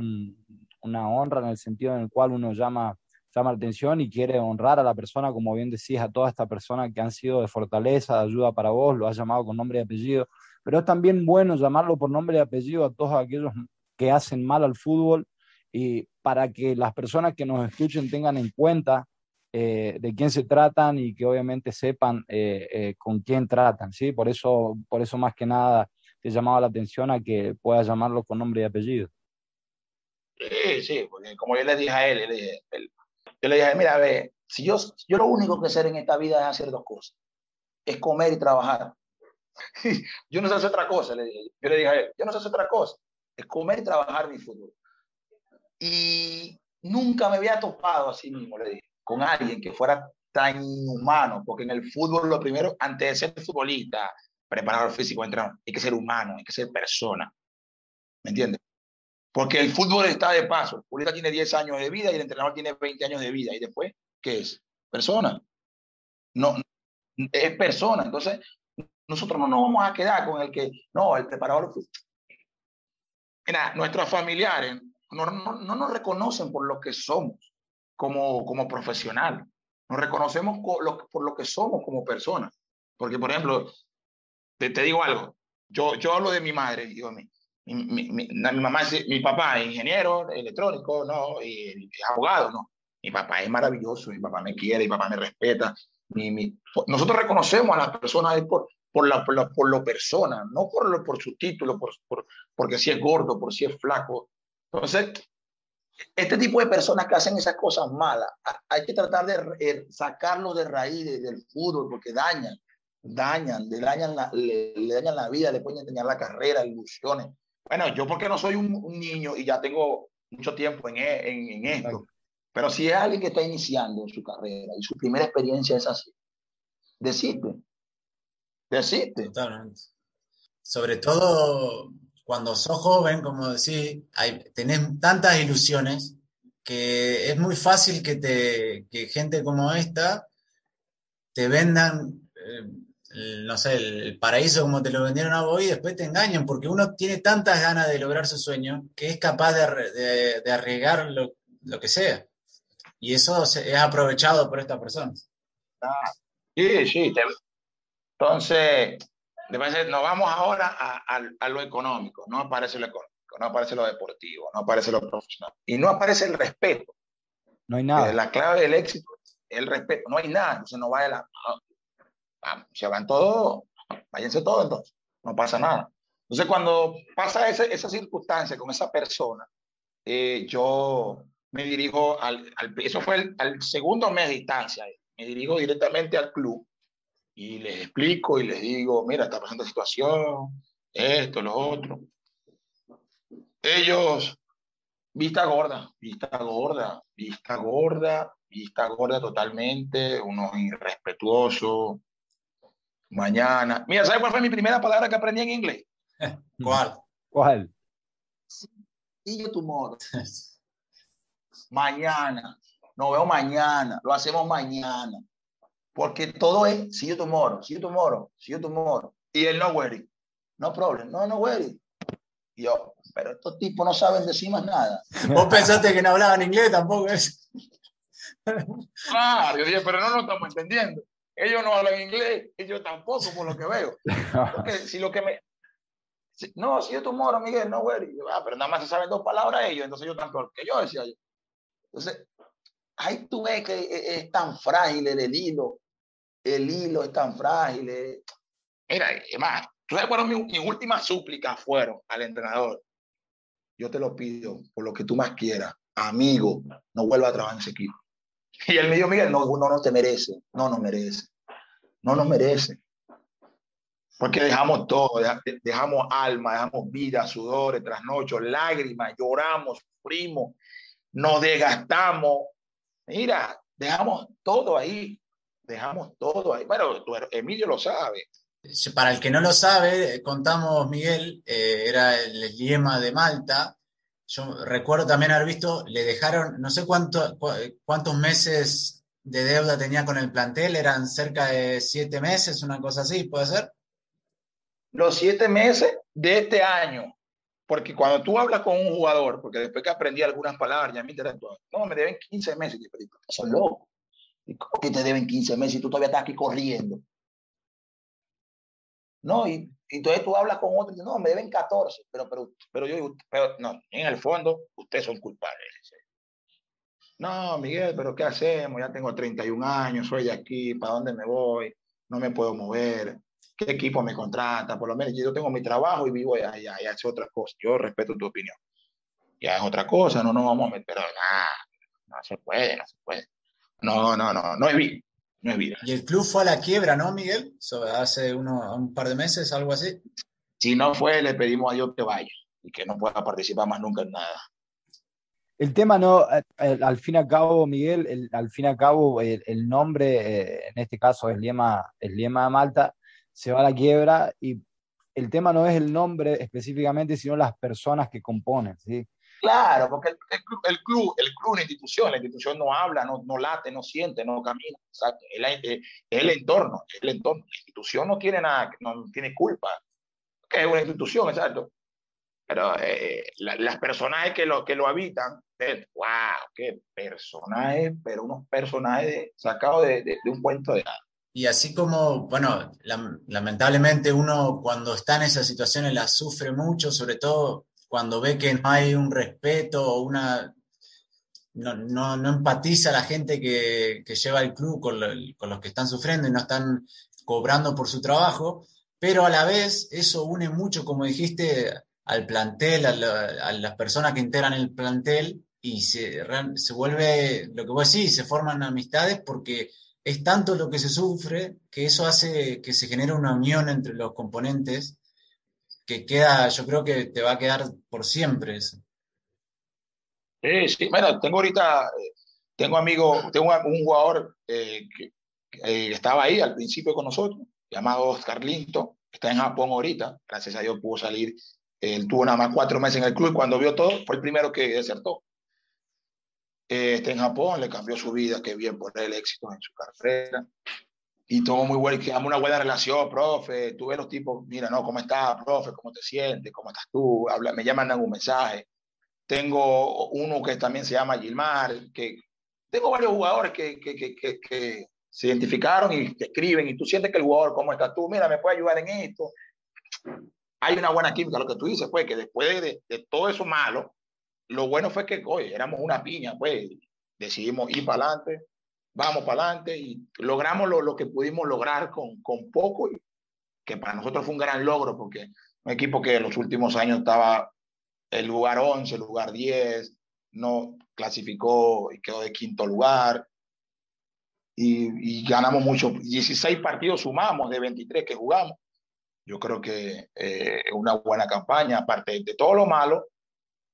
una honra en el sentido en el cual uno llama, llama la atención y quiere honrar a la persona, como bien decís, a toda esta persona que han sido de fortaleza, de ayuda para vos, lo has llamado con nombre y apellido, pero es también bueno llamarlo por nombre y apellido a todos aquellos que hacen mal al fútbol y para que las personas que nos escuchen tengan en cuenta eh, de quién se tratan y que obviamente sepan eh, eh, con quién tratan, ¿sí? Por eso, por eso más que nada te llamaba la atención a que puedas llamarlo con nombre y apellido. Sí, sí, porque como yo le dije a él, yo le dije, mira, a ver, si yo, yo lo único que hacer en esta vida es hacer dos cosas, es comer y trabajar. yo no sé hacer otra cosa, le dije. Yo le dije a él, yo no sé hacer otra cosa, es comer y trabajar mi futuro. Y nunca me había topado así mismo, le dije con alguien que fuera tan inhumano, porque en el fútbol lo primero, antes de ser futbolista, preparador físico, entrenador, hay que ser humano, hay que ser persona. ¿Me entiendes? Porque el fútbol está de paso. El futbolista tiene 10 años de vida y el entrenador tiene 20 años de vida. ¿Y después qué es? Persona. No, es persona. Entonces, nosotros no nos vamos a quedar con el que, no, el preparador. Mira, nuestros familiares no, no, no nos reconocen por lo que somos como, como profesional. Nos reconocemos por lo que somos como personas. Porque, por ejemplo, te, te digo algo, yo, yo hablo de mi madre, digo, mi, mi, mi, mi mamá mi papá es ingeniero electrónico, no, y, abogado, no. Mi papá es maravilloso, mi papá me quiere, mi papá me respeta. Nosotros reconocemos a las personas por, por, la, por, la, por lo persona, no por, lo, por su título, por, por, porque si es gordo, por si es flaco. Entonces, este tipo de personas que hacen esas cosas malas, hay que tratar de eh, sacarlo de raíz del fútbol porque dañan, dañan, le dañan la, le, dañan la vida, le pueden dañar la carrera, ilusiones. Bueno, yo porque no soy un, niño y ya tengo mucho tiempo en, e, en, en esto, pero si es alguien que está iniciando su carrera y su primera experiencia es así, decide. Totalmente. Sobre todo cuando sos joven, como decís, hay, tenés tantas ilusiones que es muy fácil que, te, que gente como esta te vendan, eh, no sé, el, paraíso como te lo vendieron a vos y después te engañan, porque uno tiene tantas ganas de lograr su sueño que es capaz de, de, arriesgar lo, lo, que sea. Y eso es aprovechado por estas personas. Ah, sí, sí, Entonces, nos vamos ahora a, a, lo económico, no aparece lo económico, no aparece lo deportivo, no aparece lo profesional y no aparece el respeto. No hay nada. La clave del éxito es el respeto, no hay nada, entonces no vaya la... se van todos, váyanse todos entonces, no pasa nada. Entonces cuando pasa esa, esa circunstancia con esa persona, eh, yo me dirijo al, al, eso fue el, al segundo mes de distancia, me dirijo directamente al club y les explico y les digo, mira, está pasando situación, esto, lo otro. Ellos, vista gorda, vista gorda, vista gorda, vista gorda totalmente, unos irrespetuosos. Mañana. Mira, ¿sabes cuál fue mi primera palabra que aprendí en inglés? ¿Cuál? ¿Cuál? Sí, tomorrow. mañana. Nos vemos mañana. Lo hacemos mañana. Porque todo es see you tomorrow, see you tomorrow, see you tomorrow. Y él no worry. No problem. No, no worry. Y yo, pero estos tipos no saben decir más nada. Vos pensaste que no hablaban inglés tampoco es. Claro, yo dije, pero no lo estamos entendiendo. Ellos no hablan inglés y yo tampoco, por lo que veo. Porque si lo que me. no, si yo tomorrow, Miguel, no worry. Ah, pero nada más se saben dos palabras ellos, entonces yo tampoco. que yo, decía yo. Entonces, ahí tú ves que es tan frágil el hilo el hilo es tan frágil. Eh. Mira, más, tú sabes cuáles mis, mis últimas súplicas fueron al entrenador. Yo te lo pido por lo que tú más quieras, amigo, no vuelva a trabajar en ese equipo. Y él me dijo, Miguel, no, no, no te merece, no nos merece, no nos merece. Porque dejamos todo, dejamos alma, dejamos vida, sudores, trasnochos, lágrimas, lloramos, sufrimos, nos desgastamos. Mira, dejamos todo ahí dejamos todo ahí. Bueno, Emilio lo sabe. Para el que no lo sabe, contamos, Miguel, eh, era el Liema de Malta. Yo recuerdo también haber visto, le dejaron, no sé cuánto, cuántos meses de deuda tenía con el plantel, eran cerca de siete meses, una cosa así, ¿puede ser? Los siete meses de este año. Porque cuando tú hablas con un jugador, porque después que aprendí algunas palabras, ya me interactuaba, no, me deben 15 meses. Son locos. ¿Y cómo que te deben 15 meses y tú todavía estás aquí corriendo? No, y, entonces tú hablas con otro y dices, no, me deben 14, pero, pero, pero yo, pero, no, en el fondo, ustedes son culpables. No, Miguel, pero ¿qué hacemos? Ya tengo 31 años, soy de aquí, ¿para dónde me voy? No me puedo mover. ¿Qué equipo me contrata? Por lo menos yo tengo mi trabajo y vivo allá, ya es otra cosa. Yo respeto tu opinión. Ya es otra cosa, no nos vamos a meter, nada, no se puede, no se puede. No, no, no, no es vida. No es vida. Y el club fue a la quiebra, ¿no, Miguel? hace uno, un par de meses, algo así. Si no fue, le pedimos a Dios que vaya y que no pueda participar más nunca en nada. El tema no, eh, al fin y al cabo, Miguel, al fin y al cabo, el, nombre, eh, en este caso es Liema, el Liema de Malta, se va a la quiebra y el tema no es el nombre específicamente, sino las personas que componen, ¿sí? Claro, porque el, el, club, el club, la institución, la institución no habla, no, no late, no siente, no camina. Exacto. Es, el entorno, es el entorno. La institución no tiene nada, no tiene culpa. Que es una institución, exacto. Pero eh, las personajes que lo, que lo habitan, wow, qué personajes, pero unos personajes sacados de, de, un cuento de nada. Y así como, bueno, lamentablemente uno cuando está en esas situaciones las sufre mucho, sobre todo cuando ve que no hay un respeto o una... No, no, no, empatiza la gente que, que lleva el club con, con, los que están sufriendo y no están cobrando por su trabajo, pero a la vez eso une mucho, como dijiste, al plantel, a, las personas que integran el plantel y se, se vuelve, lo que vos decís, se forman amistades porque es tanto lo que se sufre que eso hace que se genere una unión entre los componentes que queda, yo creo que te va a quedar por siempre eso. Sí, sí, bueno, tengo ahorita, eh, tengo amigo, tengo un jugador eh, que, eh, estaba ahí al principio con nosotros, llamado Oscar Linto, está en Japón ahorita, gracias a Dios pudo salir, él tuvo nada más cuatro meses en el club. Y cuando vio todo fue el primero que desertó. está en Japón, le cambió su vida, qué bien por el éxito en su carrera y todo muy bueno, que una buena relación, profe, tú ves los tipos, mira, no, ¿cómo estás, profe? ¿Cómo te sientes? ¿Cómo estás tú? Habla, me llaman un mensaje. Tengo uno que también se llama Gilmar, que tengo varios jugadores que, que, que, que, se identificaron y te escriben y tú sientes que el jugador, ¿cómo estás tú? Mira, me puede ayudar en esto. Hay una buena química. Lo que tú dices fue que después de, de todo eso malo, lo bueno fue que, oye, éramos una piña, pues decidimos ir para adelante, vamos para adelante y logramos lo, lo, que pudimos lograr con, con poco, y que para nosotros fue un gran logro, porque un equipo que en los últimos años estaba el lugar 11, el lugar 10, no clasificó y quedó de quinto lugar. Y, y ganamos mucho, 16 partidos sumamos de 23 que jugamos. Yo creo que eh, una buena campaña, aparte de todo lo malo,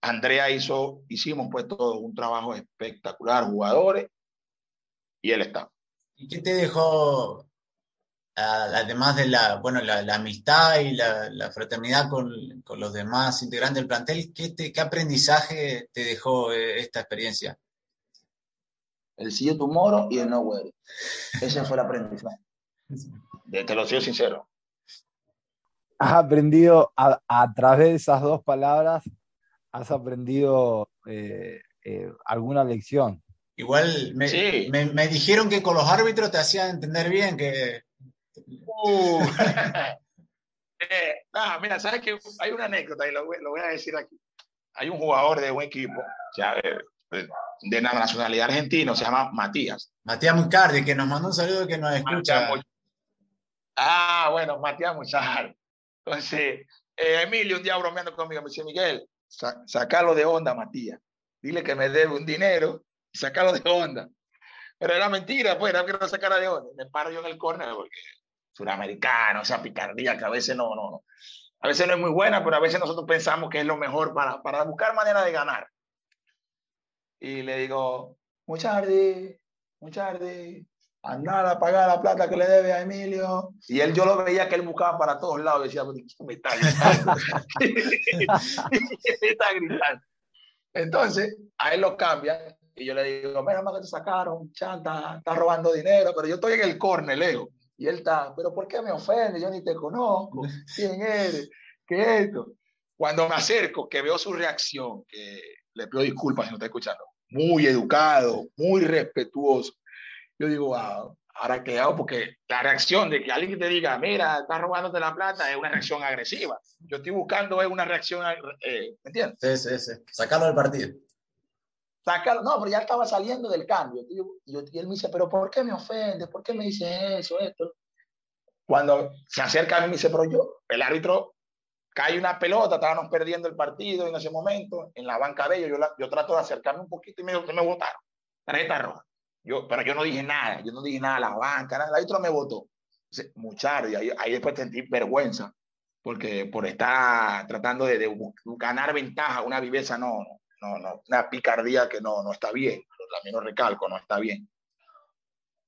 Andrea hizo, hicimos pues todo un trabajo espectacular, jugadores, y él está. ¿Y qué te dejó, además de la, bueno, la, la amistad y la, la fraternidad con, con, los demás integrantes del plantel, ¿qué, te, qué aprendizaje te dejó eh, esta experiencia? El sí tu moro y el no güey. Ese fue el aprendizaje. Te lo soy sincero. Has aprendido a, a través de esas dos palabras has aprendido eh, eh, alguna lección. Igual me, Sí. me, me dijeron que con los árbitros te hacían entender bien que Uh. Eh, ah, mira, ¿sabes que Hay una anécdota y lo, voy- lo voy a decir aquí. Hay un jugador de un equipo, eh, de la nacionalidad argentina, se llama Matías. Matías Mucardi, que nos mandó un saludo que nos escucha. Matías Ah, bueno, Matías Muchar. Entonces, eh, Emilio un día bromeando conmigo me dice, Miguel, sa- sacalo de onda, Matías. Dile que me debe un dinero y sacalo de onda. Pero era mentira, pues, era que no sacara de onda. Me paro yo en el córner porque suramericano, esa picardía que a veces no, no, no. A veces no es muy buena, pero a veces nosotros pensamos que es lo mejor para, para buscar manera de ganar. Y le digo, Muchardi, Muchardi, andar a pagar la plata que le debe a Emilio. Y él, yo lo veía que él buscaba para todos lados. Decía, "¿Pero quién me está gritando? ¿Quién me está gritando? Entonces, a él lo cambian y yo le digo, menos mal que te sacaron, chanta, está robando dinero, pero yo estoy en el córner, Leo. Y él está, pero ¿por qué me ofende? Yo ni te conozco. ¿Quién eres? ¿Qué es esto? Cuando me acerco, que veo su reacción, que le pido disculpas si no está escuchando, muy educado, muy respetuoso. Yo digo, wow, ahora qué hago, porque la reacción de que alguien te diga, mira, estás robándote la plata, es una reacción agresiva. Yo estoy buscando es una reacción, eh, ¿me entiendes? Sí, sí, sí. Sacarlo del partido. No, pero ya estaba saliendo del cambio. Y, yo- él me dice, pero ¿por qué me ofende? ¿Por qué me dice eso, esto? Cuando se acerca a mí me dice, pero yo, el árbitro, cae una pelota, estábamos perdiendo el partido en ese momento, en la banca de ellos, yo, yo trato de acercarme un poquito y me, me votaron. Tarjeta roja. Yo, pero yo no dije nada, yo no dije nada a la banca, nada, el árbitro me votó. Y ahí, ahí después sentí vergüenza, porque por estar tratando de, de ganar ventaja, una viveza, no, no, no, no, una picardía que no, no está bien, también lo recalco, no está bien.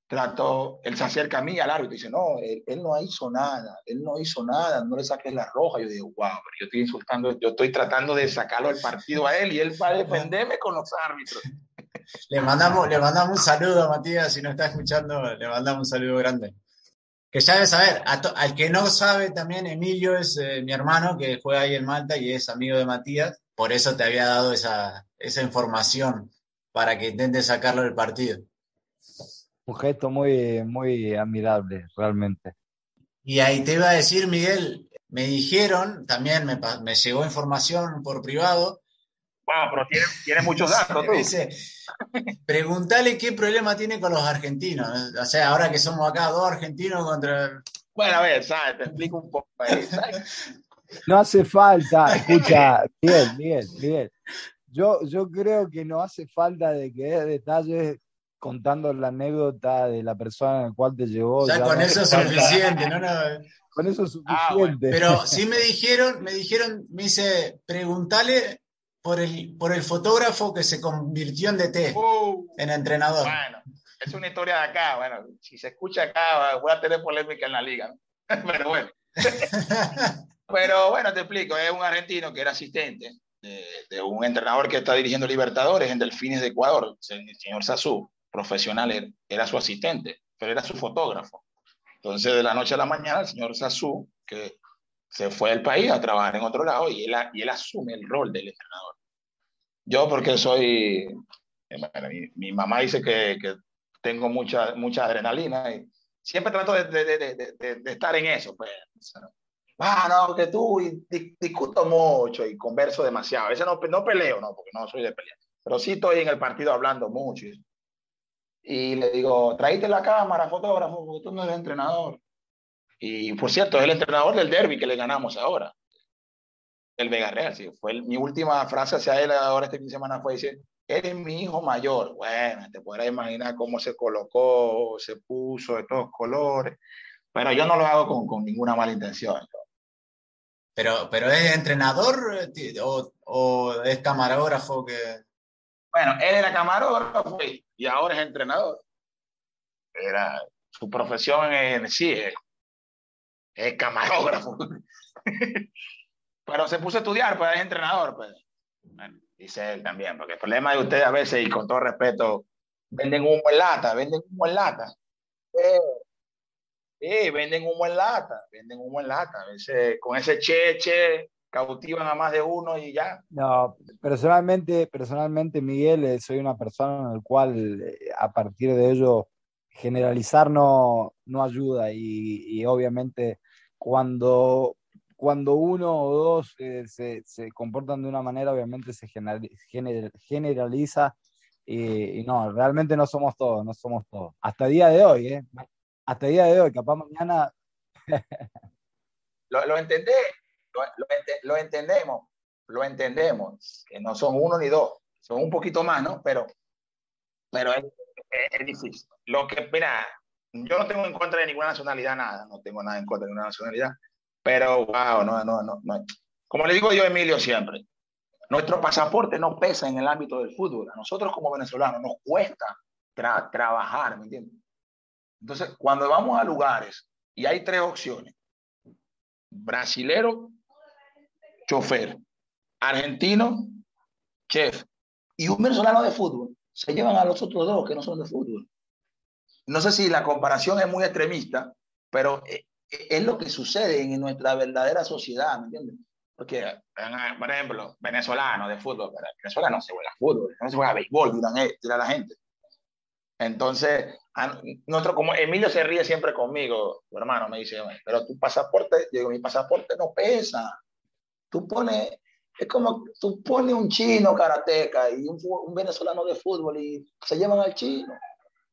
Trato, él se acerca a mí, al árbitro, y dice, no, él, él no hizo nada, él no hizo nada, no le saques la roja. Yo digo, wow, pero yo estoy insultando, yo estoy tratando de sacarlo del partido a él y él va a defenderme con los árbitros. Le mandamos, le mandamos un saludo a Matías, si no está escuchando, le mandamos un saludo grande. Que ya debe saber, a to- al que no sabe también, Emilio es eh, mi hermano que juega ahí en Malta y es amigo de Matías, por eso te había dado esa, esa información para que intentes sacarlo del partido. Un gesto muy, muy admirable, realmente. Y ahí te iba a decir, Miguel, me dijeron, también me, me llegó información por privado, Wow, pero tiene, tiene muchos datos tú. dice, preguntale qué problema tiene con los argentinos. O sea, ahora que somos acá dos argentinos contra... Bueno, a ver, ¿sabes? Te explico un poco. ahí, ¿sabes? No hace falta, escucha, Miguel, Miguel, Miguel. Yo, yo creo que no hace falta de que des detalles contando la anécdota de la persona en la cual te llevó. Ya ya con no eso es suficiente, ¿no? no Con eso es Ah, bueno. suficiente. Pero sí me dijeron, me dijeron, me dice, preguntale por el, por el fotógrafo que se convirtió en DT, Uh, en entrenador. bueno, es una historia de acá. Bueno, si se escucha acá, voy a tener polémica en la liga. ¿no? Pero bueno. Pero bueno, te explico, es un argentino que era asistente de, de un entrenador que está dirigiendo Libertadores en Delfines de Ecuador, el señor Sazú, profesional, era, era su asistente, pero era su fotógrafo. Entonces, de la noche a la mañana, el señor Sazú, que se fue del país a trabajar en otro lado y él, y él asume el rol del entrenador. Yo porque soy, eh, bueno, mi, mi mamá dice que, que tengo mucha, mucha adrenalina y siempre trato de, de, de, de estar en eso. Pues. Ah, no, que tú discuto mucho y converso demasiado. A veces no, no peleo, no, porque no soy de pelear. Pero sí estoy en el partido hablando mucho. Y le digo, tráete la cámara, fotógrafo, porque tú no eres entrenador. Y por cierto, es el entrenador del derby que le ganamos ahora. El Vega Real, sí. Fue mi última frase hacia él ahora este fin de semana fue decir, eres mi hijo mayor. Bueno, te podrás imaginar cómo se colocó, se puso de todos colores. Pero yo no lo hago con, con ninguna mala intención. Pero, pero ¿es entrenador eh, o, o es camarógrafo que...? Bueno, él era camarógrafo y ahora es entrenador. Era, su profesión en sí es, es camarógrafo. Pero se puso a estudiar, pues es entrenador. Pues. dice él también, porque el problema de ustedes a veces, y con todo respeto, venden humo en lata, venden humo en lata. Sí, venden humo en lata, venden humo en lata. A veces con ese cheche cautivan a más de uno y ya. No, personalmente, personalmente Miguel, eh, soy una persona en la cual eh, a partir de ello generalizar no, no ayuda y, y obviamente cuando, cuando uno o dos eh, se, se, comportan de una manera, obviamente se generaliza y, y, no, realmente no somos todos, no somos todos. Hasta el día de hoy, ¿eh? Hasta el día de hoy, capaz mañana... lo, lo entendés, lo, entendemos, lo entendemos, que no son uno ni dos, son un poquito más, ¿no? Pero, pero es, difícil. Lo que, mira, yo no tengo en contra de ninguna nacionalidad, nada, no tengo nada en contra de ninguna nacionalidad, pero wow, no, no, no, no. Como le digo yo Emilio siempre, nuestro pasaporte no pesa en el ámbito del fútbol. A nosotros como venezolanos nos cuesta tra trabajar, ¿me entiendes? Entonces, cuando vamos a lugares y hay tres opciones, brasilero, chofer, argentino, chef, y un venezolano de fútbol, se llevan a los otros dos que no son de fútbol. No sé si la comparación es muy extremista, pero es lo que sucede en nuestra verdadera sociedad, ¿me entiendes? Porque, por ejemplo, venezolano de fútbol, Venezuela no se juega fútbol, no se juega béisbol, dirán, eh, dirá la gente. Entonces, nuestro, como Emilio se ríe siempre conmigo, tu hermano me dice, pero tu pasaporte, yo digo, mi pasaporte no pesa. Tú pones, es como tú pones un chino karateca y un, un venezolano de fútbol y se llevan al chino.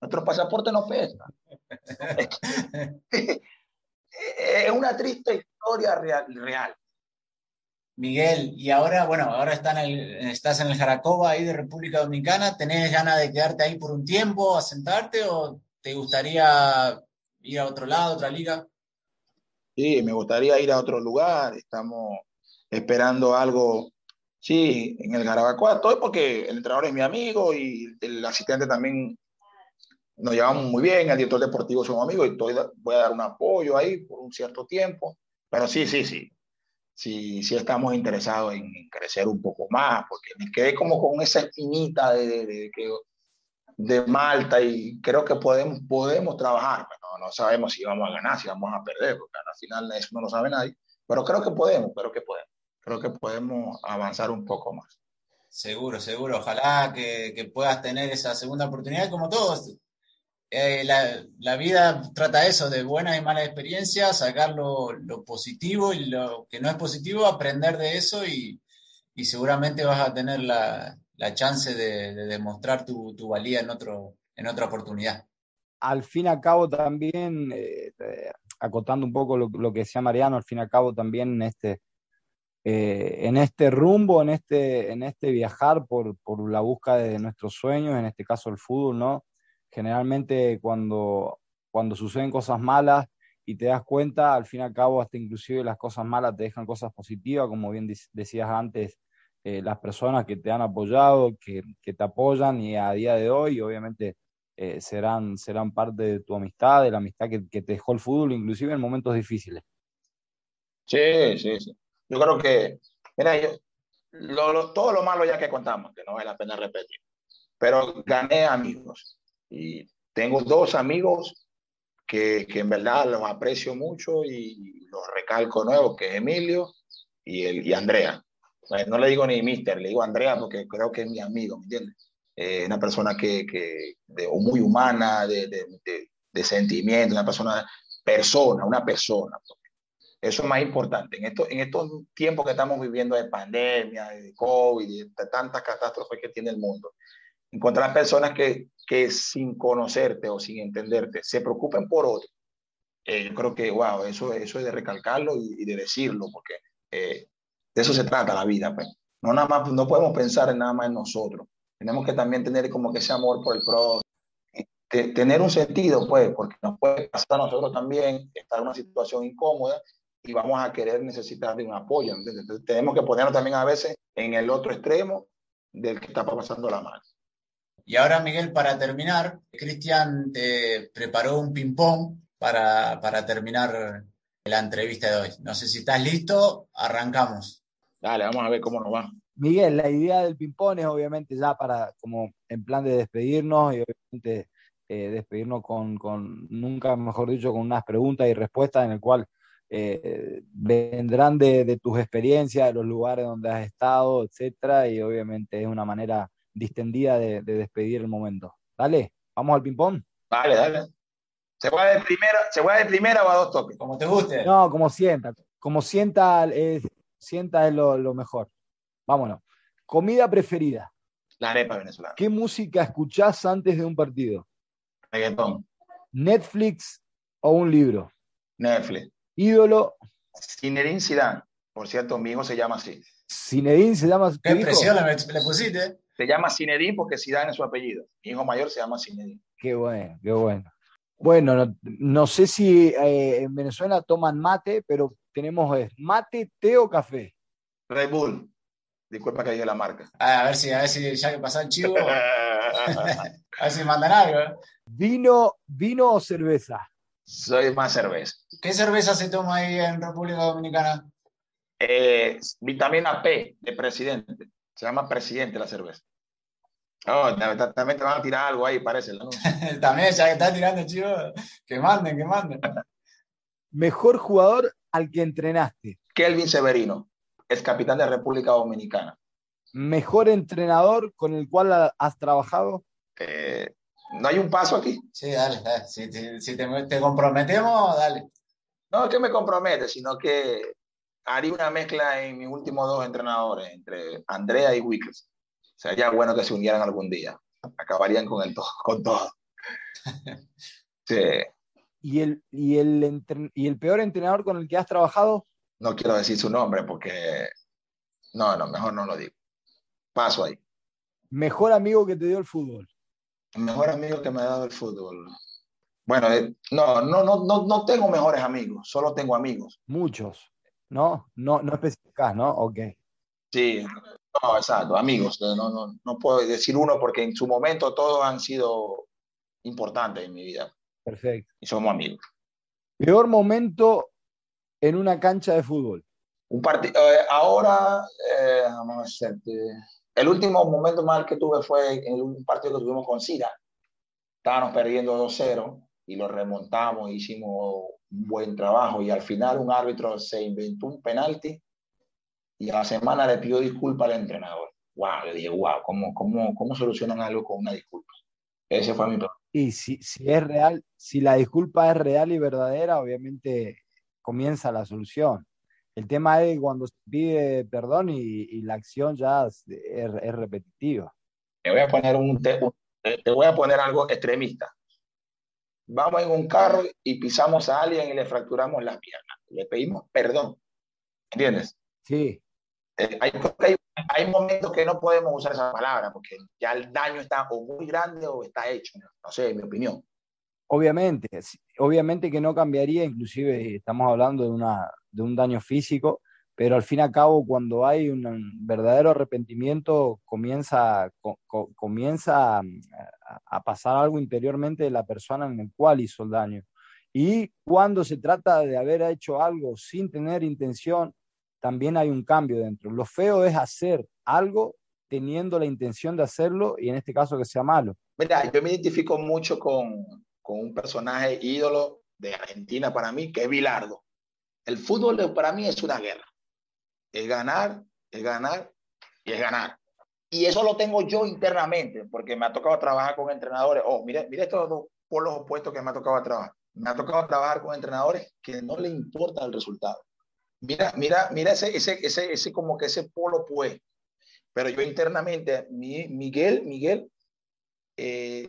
Nuestro pasaporte no pesa. es una triste historia real, real. Miguel, y ahora, bueno, ahora está en el, estás en el Jaracoba ahí de República Dominicana, ¿tenés ganas de quedarte ahí por un tiempo, a sentarte o te gustaría ir a otro lado, otra liga? Sí, me gustaría ir a otro lugar, estamos esperando algo, sí, en el Jarabacoa estoy porque el entrenador es mi amigo y el asistente también nos llevamos muy bien, el director deportivo somos amigos y estoy, voy a dar un apoyo ahí por un cierto tiempo, pero sí, sí, sí, sí, sí estamos interesados en crecer un poco más, porque me quedé como con esa espinita de, de, Malta y creo que podemos, podemos trabajar, pero no sabemos si vamos a ganar, si vamos a perder, porque al final eso no lo sabe nadie, pero creo que podemos, creo que podemos, creo que podemos avanzar un poco más. Seguro, seguro, ojalá que, que puedas tener esa segunda oportunidad como todos eh, la, la, vida trata eso, de buenas y malas experiencias, sacar lo, lo, positivo y lo que no es positivo, aprender de eso y, y seguramente vas a tener la, la chance de, de demostrar tu, tu, valía en, otro, en otra oportunidad. Al fin y al cabo también, eh, acotando un poco lo, lo, que decía Mariano, al fin y al cabo también en este, eh, en este rumbo, en este, en este viajar por, por la búsqueda de nuestros sueños, en este caso el fútbol, ¿no? Generalmente cuando, cuando suceden cosas malas y te das cuenta, al fin y al cabo, hasta inclusive las cosas malas te dejan cosas positivas, como bien decías antes, eh, las personas que te han apoyado, que, que, te apoyan y a día de hoy, obviamente, eh, serán, serán parte de tu amistad, de la amistad que, que, te dejó el fútbol, inclusive en momentos difíciles. Sí, sí, sí. Yo creo que, mira, yo, todo lo malo ya que contamos, que no vale la pena repetir, pero gané amigos y tengo dos amigos que, que, en verdad los aprecio mucho y los recalco nuevo, que es Emilio y, el, y Andrea. No le digo ni mister, le digo Andrea porque creo que es mi amigo, ¿me entiendes? eh, una persona que, que de, muy humana, de, de, de, sentimiento, una persona, persona, una persona. Eso es más importante. En, esto, en estos tiempos que estamos viviendo de pandemia, de COVID, de tantas catástrofes que tiene el mundo, encontrar personas que, que sin conocerte o sin entenderte se preocupen por otro. Eh, yo creo que, wow, eso, eso es de recalcarlo y, de decirlo, porque eh, de eso se trata la vida. Pues. No, nada más, no podemos pensar en nada más en nosotros. Tenemos que también tener como que ese amor por el prójimo, tener un sentido, pues, porque nos puede pasar a nosotros también estar en una situación incómoda y vamos a querer necesitar de un apoyo. Entonces, tenemos que ponernos también a veces en el otro extremo del que está pasando la mano. Y ahora, Miguel, para terminar, Cristian te preparó un ping-pong para, para terminar la entrevista de hoy. No sé si estás listo, arrancamos. Dale, vamos a ver cómo nos va. Miguel, la idea del ping-pong es obviamente ya para, como en plan de despedirnos y obviamente eh, despedirnos con, con, nunca mejor dicho, con unas preguntas y respuestas en el cual eh, vendrán de, de, tus experiencias, de los lugares donde has estado, etcétera, y obviamente es una manera distendida de, de despedir el momento. Dale, vamos al ping-pong. Dale, dale. ¿Se va de primera, se va de primera o a dos toques? Como te guste. No, como sienta. Como sienta es, sienta es lo, lo mejor. Vámonos. Comida preferida. La arepa venezolana. ¿Qué música escuchás antes de un partido? Reggaetón. ¿Netflix o un libro? Netflix. Ídolo. Zinedine Zidane. Por cierto, mi hijo se llama así. Zinedine se llama. ¿Qué presión le, le pusiste? Se llama Zinedine porque Zidane es su apellido. Mi hijo mayor se llama Zinedine. Qué bueno, qué bueno. Bueno, no, no sé si eh, en Venezuela toman mate, pero tenemos eh, mate, té o café. Red Bull. Disculpa que dije la marca. Ah, a ver si, a ver si ya que pasa el chivo. a ver si mandan algo. ¿eh? ¿Vino, ¿Vino o cerveza? Soy más cerveza. ¿Qué cerveza se toma ahí en República Dominicana? Eh, vitamina P de presidente. Se llama presidente la cerveza. Oh, también te van a tirar algo ahí, parece. ¿no? también, ya que está tirando, chivo, que manden, que manden. Mejor jugador al que entrenaste. Kelvin Severino, es capitán de República Dominicana. Mejor entrenador con el cual has trabajado. Eh, ¿No hay un paso aquí? Sí, dale, dale. Si, si, si te, te, comprometemos, dale. No es que me compromete, sino que haría una mezcla en mis últimos dos entrenadores, entre Andrea y Wickles. Sería bueno que se unieran algún día. Acabarían con, el todo, con todo. Sí. ¿Y el, y, el ¿Y el peor entrenador con el que has trabajado? No quiero decir su nombre porque... No, no, mejor no lo digo. Paso ahí. ¿Mejor amigo que te dio el fútbol? Mejor amigo que me ha dado el fútbol. Bueno, eh, no, no, no, no, no tengo mejores amigos, solo tengo amigos. Muchos, ¿no? No, no especificas, ¿no? Ok. Sí, no, exacto, amigos. No, no, no puedo decir uno porque en su momento todos han sido importantes en mi vida. Perfecto. Y somos amigos. Peor momento en una cancha de fútbol. Un partido. Eh, ahora, eh, vamos a. El último momento mal que tuve fue en un partido que tuvimos con Sira. Estábamos perdiendo 2-0 y lo remontamos, hicimos un buen trabajo y al final un árbitro se inventó un penalti y a la semana le pidió disculpas al entrenador. Wow, le dije, wow, ¿cómo, cómo, cómo solucionan algo con una disculpa? Ese fue mi problema. Y si, si es real, si la disculpa es real y verdadera, obviamente comienza la solución. El tema es cuando se pide perdón y, y la acción ya es, es, es, repetitiva. Te voy a poner un, te, te voy a poner algo extremista. Vamos en un carro y pisamos a alguien y le fracturamos las piernas. Le pedimos perdón. ¿Entiendes? Sí. Eh, hay, hay, hay, momentos que no podemos usar esa palabra porque ya el daño está o muy grande o está hecho. No sé, en mi opinión. Obviamente, obviamente que no cambiaría, inclusive estamos hablando de, una, de un daño físico, pero al fin y al cabo cuando hay un verdadero arrepentimiento comienza, co, comienza a, a, pasar algo interiormente de la persona en el cual hizo el daño. Y cuando se trata de haber hecho algo sin tener intención, también hay un cambio dentro. Lo feo es hacer algo teniendo la intención de hacerlo y en este caso que sea malo. Mira, yo me identifico mucho con, con un personaje ídolo de Argentina para mí, que es Bilardo. El fútbol para mí es una guerra. Es ganar, es ganar y es ganar. Y eso lo tengo yo internamente, porque me ha tocado trabajar con entrenadores. Oh, mire, mire estos dos polos opuestos que me ha tocado trabajar. Me ha tocado trabajar con entrenadores que no le importa el resultado. Mira, mira, mira ese, ese, ese, ese como que ese polo opuesto. Pero yo internamente, mi, Miguel, Miguel, eh,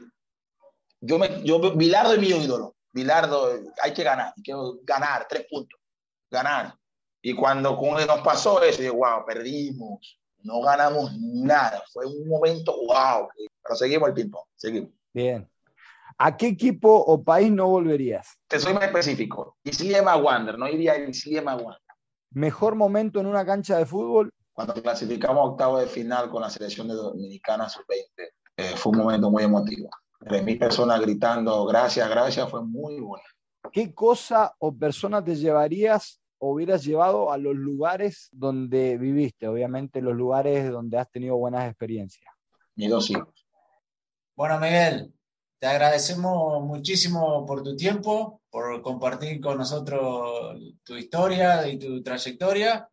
yo me, yo, Bilardo es mi ídolo. Bilardo, hay que ganar, hay que ganar, tres puntos, ganar. Y cuando nos pasó eso, yo, wow, perdimos, no ganamos nada. Fue un momento, wow, pero seguimos el ping-pong, seguimos. Bien. ¿A qué equipo o país no volverías? Te soy más específico. Islema Wander, no iría a Islema Wander. ¿Mejor momento en una cancha de fútbol? Cuando clasificamos a octavo de final con la selección de Dominicana sub-20, eh, fue un momento muy emotivo. Tres mil personas gritando gracias, gracias, fue muy bueno. ¿Qué cosa o persona te llevarías o hubieras llevado a los lugares donde viviste? Obviamente los lugares donde has tenido buenas experiencias. Mis dos hijos. Bueno, Miguel, te agradecemos muchísimo por tu tiempo, por compartir con nosotros tu historia y tu trayectoria.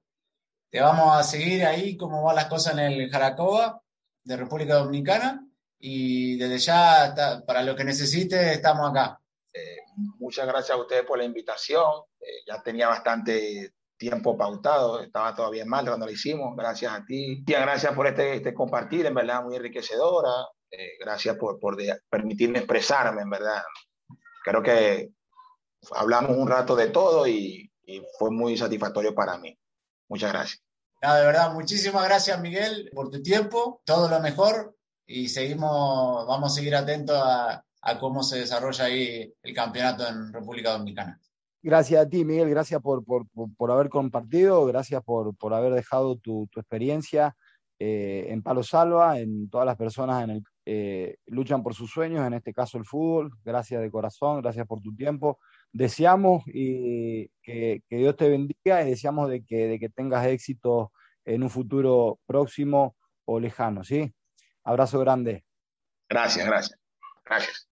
Te vamos a seguir ahí cómo van las cosas en el Jaracoa de República Dominicana y desde ya, para lo que necesite, estamos acá. Eh, muchas gracias a ustedes por la invitación. Eh, ya tenía bastante tiempo pautado, estaba todavía mal cuando lo hicimos. Gracias a ti. gracias por este, este compartir, en verdad, muy enriquecedora. Eh, gracias por, por permitirme expresarme, en verdad. Creo que hablamos un rato de todo y, fue muy satisfactorio para mí. Muchas gracias. de verdad, muchísimas gracias Miguel por tu tiempo, todo lo mejor y seguimos, vamos a seguir atentos a, a cómo se desarrolla ahí el campeonato en República Dominicana. Gracias a ti, Miguel, gracias por, por, por haber compartido, gracias por, por haber dejado tu, tu experiencia eh, en Palo Salva, en todas las personas en el, eh, luchan por sus sueños, en este caso el fútbol. Gracias de corazón, gracias por tu tiempo. Deseamos y que, Dios te bendiga y deseamos de que, de que tengas éxito en un futuro próximo o lejano, ¿sí? Abrazo grande. Gracias, gracias. Gracias.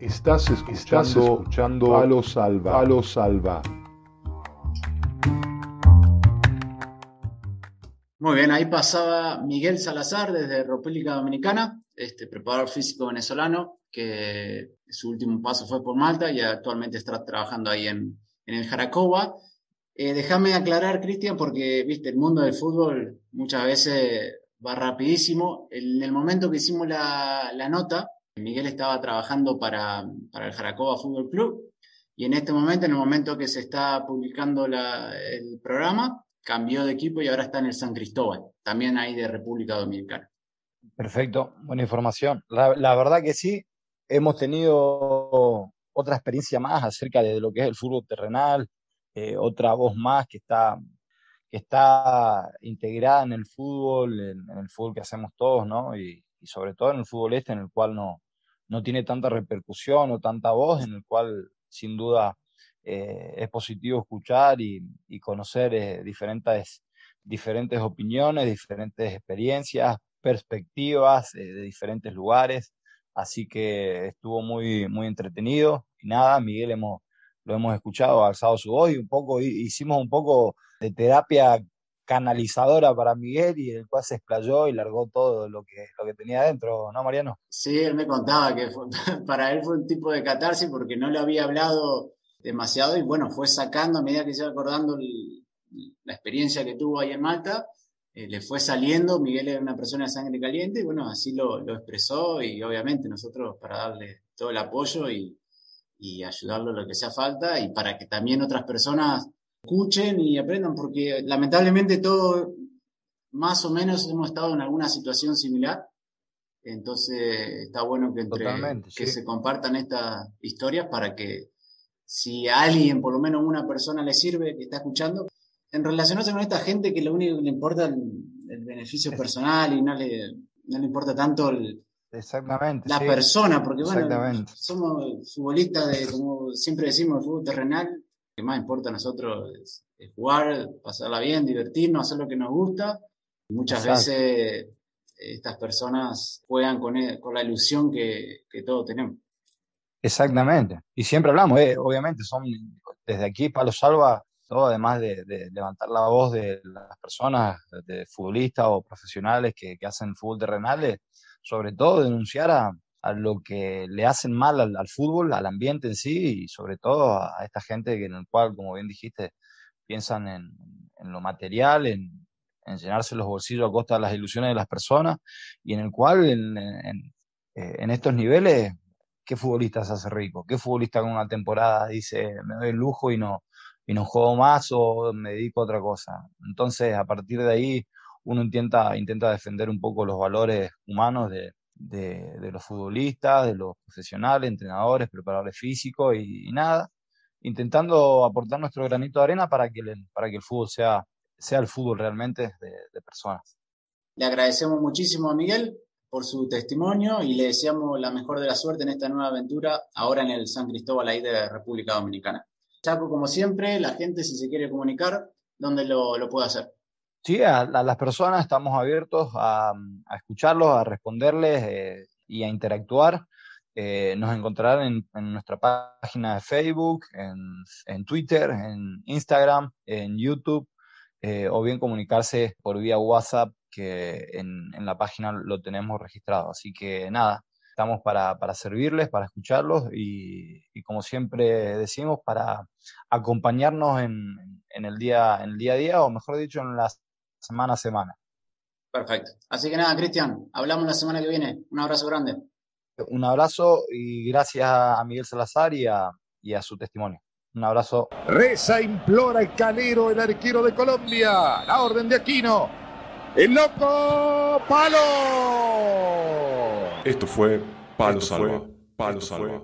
Estás escuchando, escuchando Palo Salva. Palo Salva. Muy bien, ahí pasaba Miguel Salazar desde República Dominicana, este preparador físico venezolano, que su último paso fue por Malta y actualmente está trabajando ahí en, el Jaracoba. Eh, déjame aclarar, Cristian, porque viste, el mundo del fútbol muchas veces va rapidísimo. En el momento que hicimos la, nota, Miguel estaba trabajando para, el Jaracoba Fútbol Club y en este momento, en el momento que se está publicando el programa, cambió de equipo y ahora está en el San Cristóbal, también ahí de República Dominicana. Perfecto, buena información. La, verdad que sí, hemos tenido otra experiencia más acerca de lo que es el fútbol terrenal, eh, otra voz más que está, que está integrada en el fútbol, en, el fútbol que hacemos todos, ¿no? Y, sobre todo en el fútbol este, en el cual no, no tiene tanta repercusión o tanta voz, en el cual sin duda eh, es positivo escuchar y, conocer eh, diferentes, diferentes opiniones, diferentes experiencias, perspectivas eh, de diferentes lugares. Así que estuvo muy, muy entretenido. Y nada, Miguel hemos, lo hemos escuchado, alzado su voz y un poco, hicimos un poco de terapia canalizadora para Miguel y el cual se explayó y largó todo lo que, lo que tenía dentro, ¿no, Mariano? Sí, él me contaba que para él fue un tipo de catarsis porque no le había hablado demasiado y bueno, fue sacando a medida que se iba acordando la experiencia que tuvo ahí en Malta, eh, le fue saliendo, Miguel era una persona de sangre caliente y bueno, así lo, expresó y obviamente nosotros para darle todo el apoyo y, ayudarlo lo que sea falta y para que también otras personas escuchen y aprendan, porque lamentablemente todos más o menos hemos estado en alguna situación similar. Entonces está bueno que, entre, que se compartan estas historias para que si a alguien, por lo menos una persona le sirve que está escuchando, en relacionarse con esta gente que lo único que le importa es el, beneficio personal y no le, no le importa tanto el, Exactamente, la persona, porque bueno, somos futbolistas de, como siempre decimos, el fútbol terrenal, lo que más importa a nosotros es, jugar, pasarla bien, divertirnos, hacer lo que nos gusta. Y muchas veces estas personas juegan con, con la ilusión que, que todos tenemos. Exactamente. Y siempre hablamos, eh, obviamente, son desde aquí, Palo Salva, todo además de, levantar la voz de las personas, de futbolistas o profesionales que, hacen fútbol terrenal, sobre todo denunciar a, lo que le hacen mal al, fútbol, al ambiente en sí y sobre todo a, esta gente en el cual, como bien dijiste, piensan en, lo material, en, llenarse los bolsillos a costa de las ilusiones de las personas y en el cual en, en eh, estos niveles ¿qué futbolista se hace rico? ¿Qué futbolista con una temporada dice, me doy el lujo y no, y no juego más o me dedico a otra cosa? Entonces, a partir de ahí, uno intenta, intenta defender un poco los valores humanos de, los futbolistas, de los profesionales, entrenadores, preparadores físicos y, nada, intentando aportar nuestro granito de arena para que, para que el fútbol sea, sea el fútbol realmente de, de personas. Le agradecemos muchísimo a Miguel por su testimonio y le deseamos la mejor de la suerte en esta nueva aventura ahora en el San Cristóbal ahí de República Dominicana. Chaco, como siempre, la gente si se quiere comunicar, ¿dónde lo, puede hacer? Sí, a, las personas estamos abiertos a, escucharlos, a responderles eh, y a interactuar. Eh, nos encontrarán en, nuestra página de Facebook, en, Twitter, en Instagram, en YouTube, eh, o bien comunicarse por vía WhatsApp que en, la página lo tenemos registrado. Así que nada, estamos para, servirles, para escucharlos y, como siempre decimos, para acompañarnos en, el día, en el día a día, o mejor dicho, en la semana a semana. Perfecto. Así que nada, Cristian, hablamos la semana que viene. Un abrazo grande. Un abrazo y gracias a Miguel Salazar y a, y a su testimonio. Un abrazo. Reza, implora el calero, el arquero de Colombia. La orden de Aquino. El loco Palo. Esto fue Palo Salva. Palo Salva.